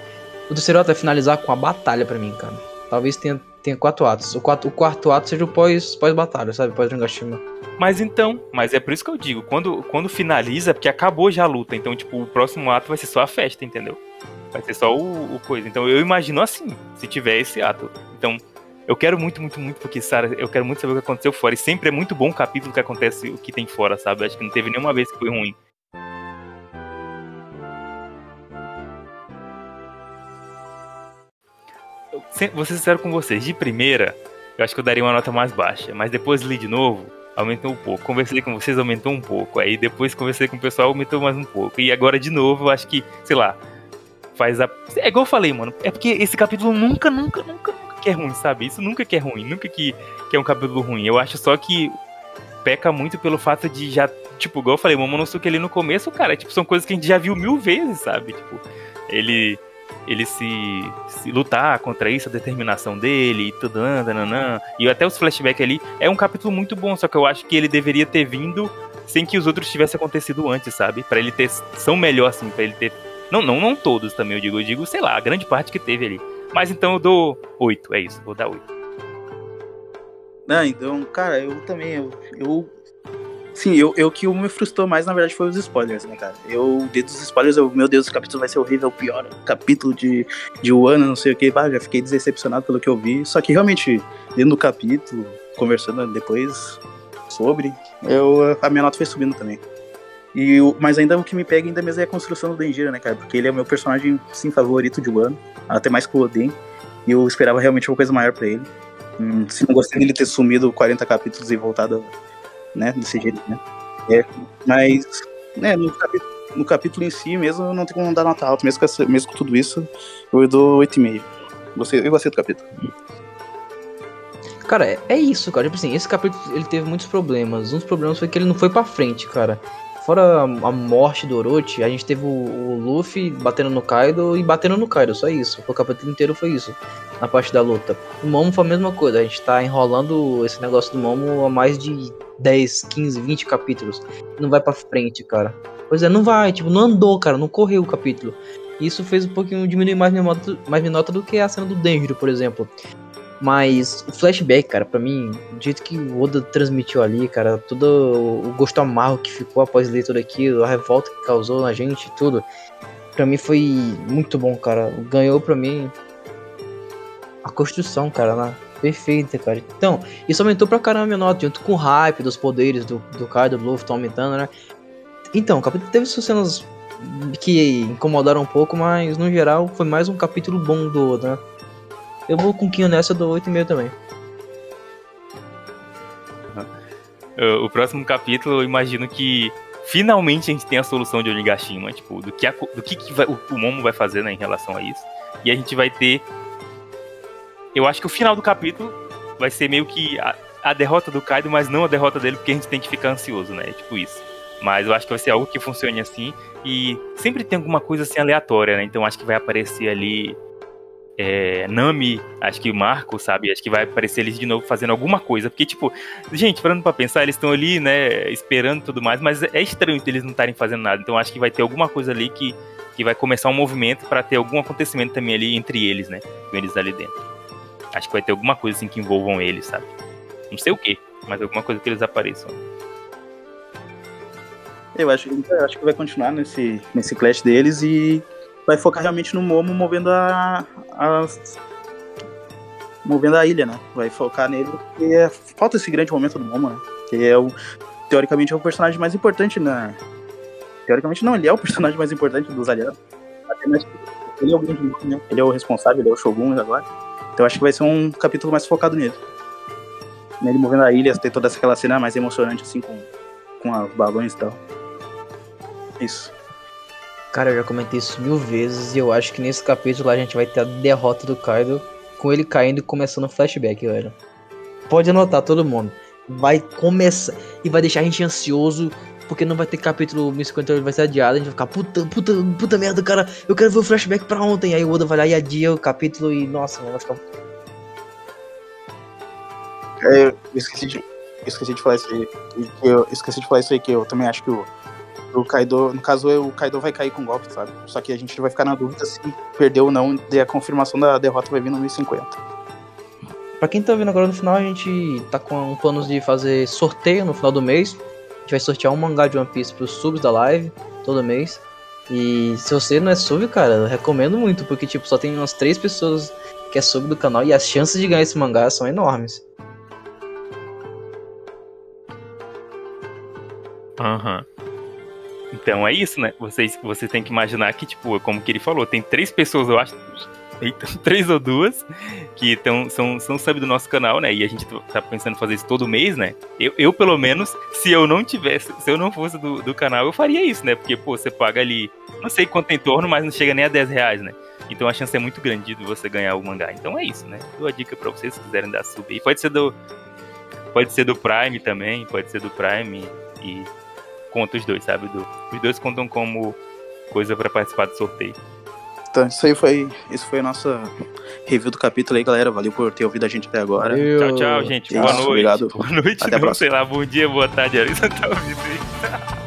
O do Serota é finalizar com a batalha para mim, cara. Talvez tenha, tenha quatro atos. O, quatro, o quarto ato seja o pós-batalha, pós sabe? Pós-Drangashima. Mas então, mas é por isso que eu digo, quando, quando finaliza, porque acabou já a luta. Então, tipo, o próximo ato vai ser só a festa, entendeu? Vai ser só o, o coisa. Então eu imagino assim, se tiver esse ato. Então, eu quero muito, muito, muito, porque, Sara, eu quero muito saber o que aconteceu fora. E sempre é muito bom o capítulo que acontece o que tem fora, sabe? Acho que não teve nenhuma vez que foi ruim. Vou ser sincero com vocês, de primeira, eu acho que eu daria uma nota mais baixa, mas depois li de novo, aumentou um pouco. Conversei com vocês, aumentou um pouco. Aí depois conversei com o pessoal, aumentou mais um pouco. E agora de novo, eu acho que, sei lá, faz a. É igual eu falei, mano. É porque esse capítulo nunca, nunca, nunca, nunca que é ruim, sabe? Isso nunca que é ruim, nunca que, que é um capítulo ruim. Eu acho só que peca muito pelo fato de já. Tipo, igual eu falei, Momonosuke ali no começo, cara, tipo, são coisas que a gente já viu mil vezes, sabe? Tipo, ele. Ele se, se lutar contra isso, a determinação dele e tudo, nananã. E até os flashbacks ali. É um capítulo muito bom, só que eu acho que ele deveria ter vindo sem que os outros tivessem acontecido antes, sabe? para ele ter. São melhor, assim, pra ele ter não, não, não todos também, eu digo. Eu digo, sei lá, a grande parte que teve ali. Mas então eu dou 8, é isso, vou dar 8. Não, então, cara, eu também, eu, eu Sim, eu, eu que me frustrou mais, na verdade, foi os spoilers, né, cara? Eu, dentro dos spoilers, eu, meu Deus, o capítulo vai ser horrível, o pior capítulo de, de Wano, não sei o que, bah, já fiquei decepcionado pelo que eu vi. Só que realmente, dentro do capítulo, conversando depois sobre, eu, a minha nota foi subindo também. E mas ainda o que me pega ainda mesmo é a construção do Denjira, né, cara? Porque ele é o meu personagem, sim, favorito de Wano. Até mais que o Oden. E eu esperava realmente uma coisa maior pra ele. Hum, se não gostei dele ter sumido 40 capítulos e voltado, né, desse jeito, né? É, mas, né, no capítulo, no capítulo em si mesmo, não tem como dar nota alta. Mesmo com, essa, mesmo com tudo isso, eu dou 8,5. Você, eu gostei do capítulo. Cara, é, é isso, cara. Tipo assim, esse capítulo ele teve muitos problemas. Um dos problemas foi que ele não foi pra frente, cara. Fora a morte do Orochi, a gente teve o, o, Luffy batendo no Kaido e batendo no Kaido, só isso. O capítulo inteiro foi isso, na parte da luta. O Momo foi a mesma coisa, a gente tá enrolando esse negócio do Momo há mais de 10, 15, 20 capítulos. Não vai pra frente, cara. Pois é, não vai, tipo, não andou, cara, não correu o capítulo. Isso fez um pouquinho diminuir mais minha nota, mais minha nota do que a cena do Denjiro, por exemplo. Mas o flashback, cara, para mim, do jeito que o Oda transmitiu ali, cara, todo o gosto amargo que ficou após ler tudo aquilo, a revolta que causou na gente tudo, para mim foi muito bom, cara. Ganhou para mim a construção, cara, lá. Perfeita, cara. Então, isso aumentou pra caramba minha nota, junto com o hype dos poderes do, do Kaido, do Luffy, aumentando, né? Então, o capítulo teve suas cenas que incomodaram um pouco, mas no geral foi mais um capítulo bom do Oda, né? Eu vou com Kinho nessa, eu dou 8,5 também. O próximo capítulo, eu imagino que finalmente a gente tem a solução de Onigashima, tipo, do que, a, do que, que vai, o, o Momo vai fazer né, em relação a isso. E a gente vai ter. Eu acho que o final do capítulo vai ser meio que a, a derrota do Kaido, mas não a derrota dele, porque a gente tem que ficar ansioso, né? Tipo isso. Mas eu acho que vai ser algo que funcione assim. E sempre tem alguma coisa assim aleatória, né? Então acho que vai aparecer ali é, Nami, acho que o Marco, sabe? Acho que vai aparecer eles de novo fazendo alguma coisa. Porque, tipo, gente, parando pra pensar, eles estão ali, né, esperando tudo mais, mas é estranho eles não estarem fazendo nada. Então acho que vai ter alguma coisa ali que, que vai começar um movimento para ter algum acontecimento também ali entre eles, né? Com eles ali dentro. Acho que vai ter alguma coisa assim que envolvam eles, sabe? Não sei o que, mas alguma coisa que eles apareçam. Eu acho, eu acho que vai continuar nesse, nesse clash deles e vai focar realmente no Momo movendo a, a movendo a ilha, né? Vai focar nele porque é, falta esse grande momento do Momo, né? Que é o teoricamente é o personagem mais importante na teoricamente não, ele é o personagem mais importante dos aliados. Mais ele é o grande né? Ele é o responsável, ele é o Shogun agora. Então acho que vai ser um capítulo mais focado nele. Nele movendo a ilha, ter toda aquela cena mais emocionante assim com com os balões e tal. Isso. Cara, eu já comentei isso mil vezes e eu acho que nesse capítulo a gente vai ter a derrota do Kaido com ele caindo e começando o flashback, velho. Pode anotar todo mundo. Vai começar e vai deixar a gente ansioso porque não vai ter capítulo 1058, vai ser adiado. A gente vai ficar, puta, puta, puta merda, cara, eu quero ver o flashback pra ontem. Aí o Oda vai lá e adia o capítulo e, nossa, vai ficar. É, eu esqueci de, eu esqueci de falar isso aí. Eu esqueci de falar isso aí, que eu também acho que o o Kaido, no caso, o Kaido vai cair com golpe, sabe? Só que a gente vai ficar na dúvida se perdeu ou não, e a confirmação da derrota vai vir no 1050. Pra quem tá vendo agora no final, a gente tá com planos de fazer sorteio no final do mês. A gente vai sortear um mangá de One Piece pros subs da live, todo mês. E se você não é sub, cara, eu recomendo muito, porque tipo, só tem umas três pessoas que é sub do canal e as chances de ganhar esse mangá são enormes. Aham. Uhum. Então é isso, né? Vocês, vocês têm que imaginar que, tipo, como que ele falou, tem três pessoas, eu acho. Eita, três ou duas que tão, são, são sub do nosso canal, né? E a gente tá pensando fazer isso todo mês, né? Eu, eu pelo menos, se eu não tivesse, se eu não fosse do, do canal, eu faria isso, né? Porque, pô, você paga ali, não sei quanto em torno, mas não chega nem a 10 reais, né? Então a chance é muito grande de você ganhar o mangá. Então é isso, né? Dou a dica pra vocês se quiserem dar sub. E pode ser do. Pode ser do Prime também, pode ser do Prime. E conta os dois, sabe? Do, os dois contam como coisa para participar do sorteio. Então, isso aí foi. Isso foi a nossa review do capítulo aí, galera. Valeu por ter ouvido a gente até agora. Valeu. Tchau, tchau, gente. Boa noite. Obrigado. Boa noite. Até não, sei lá, bom dia, boa tarde. Tá ouvindo aí.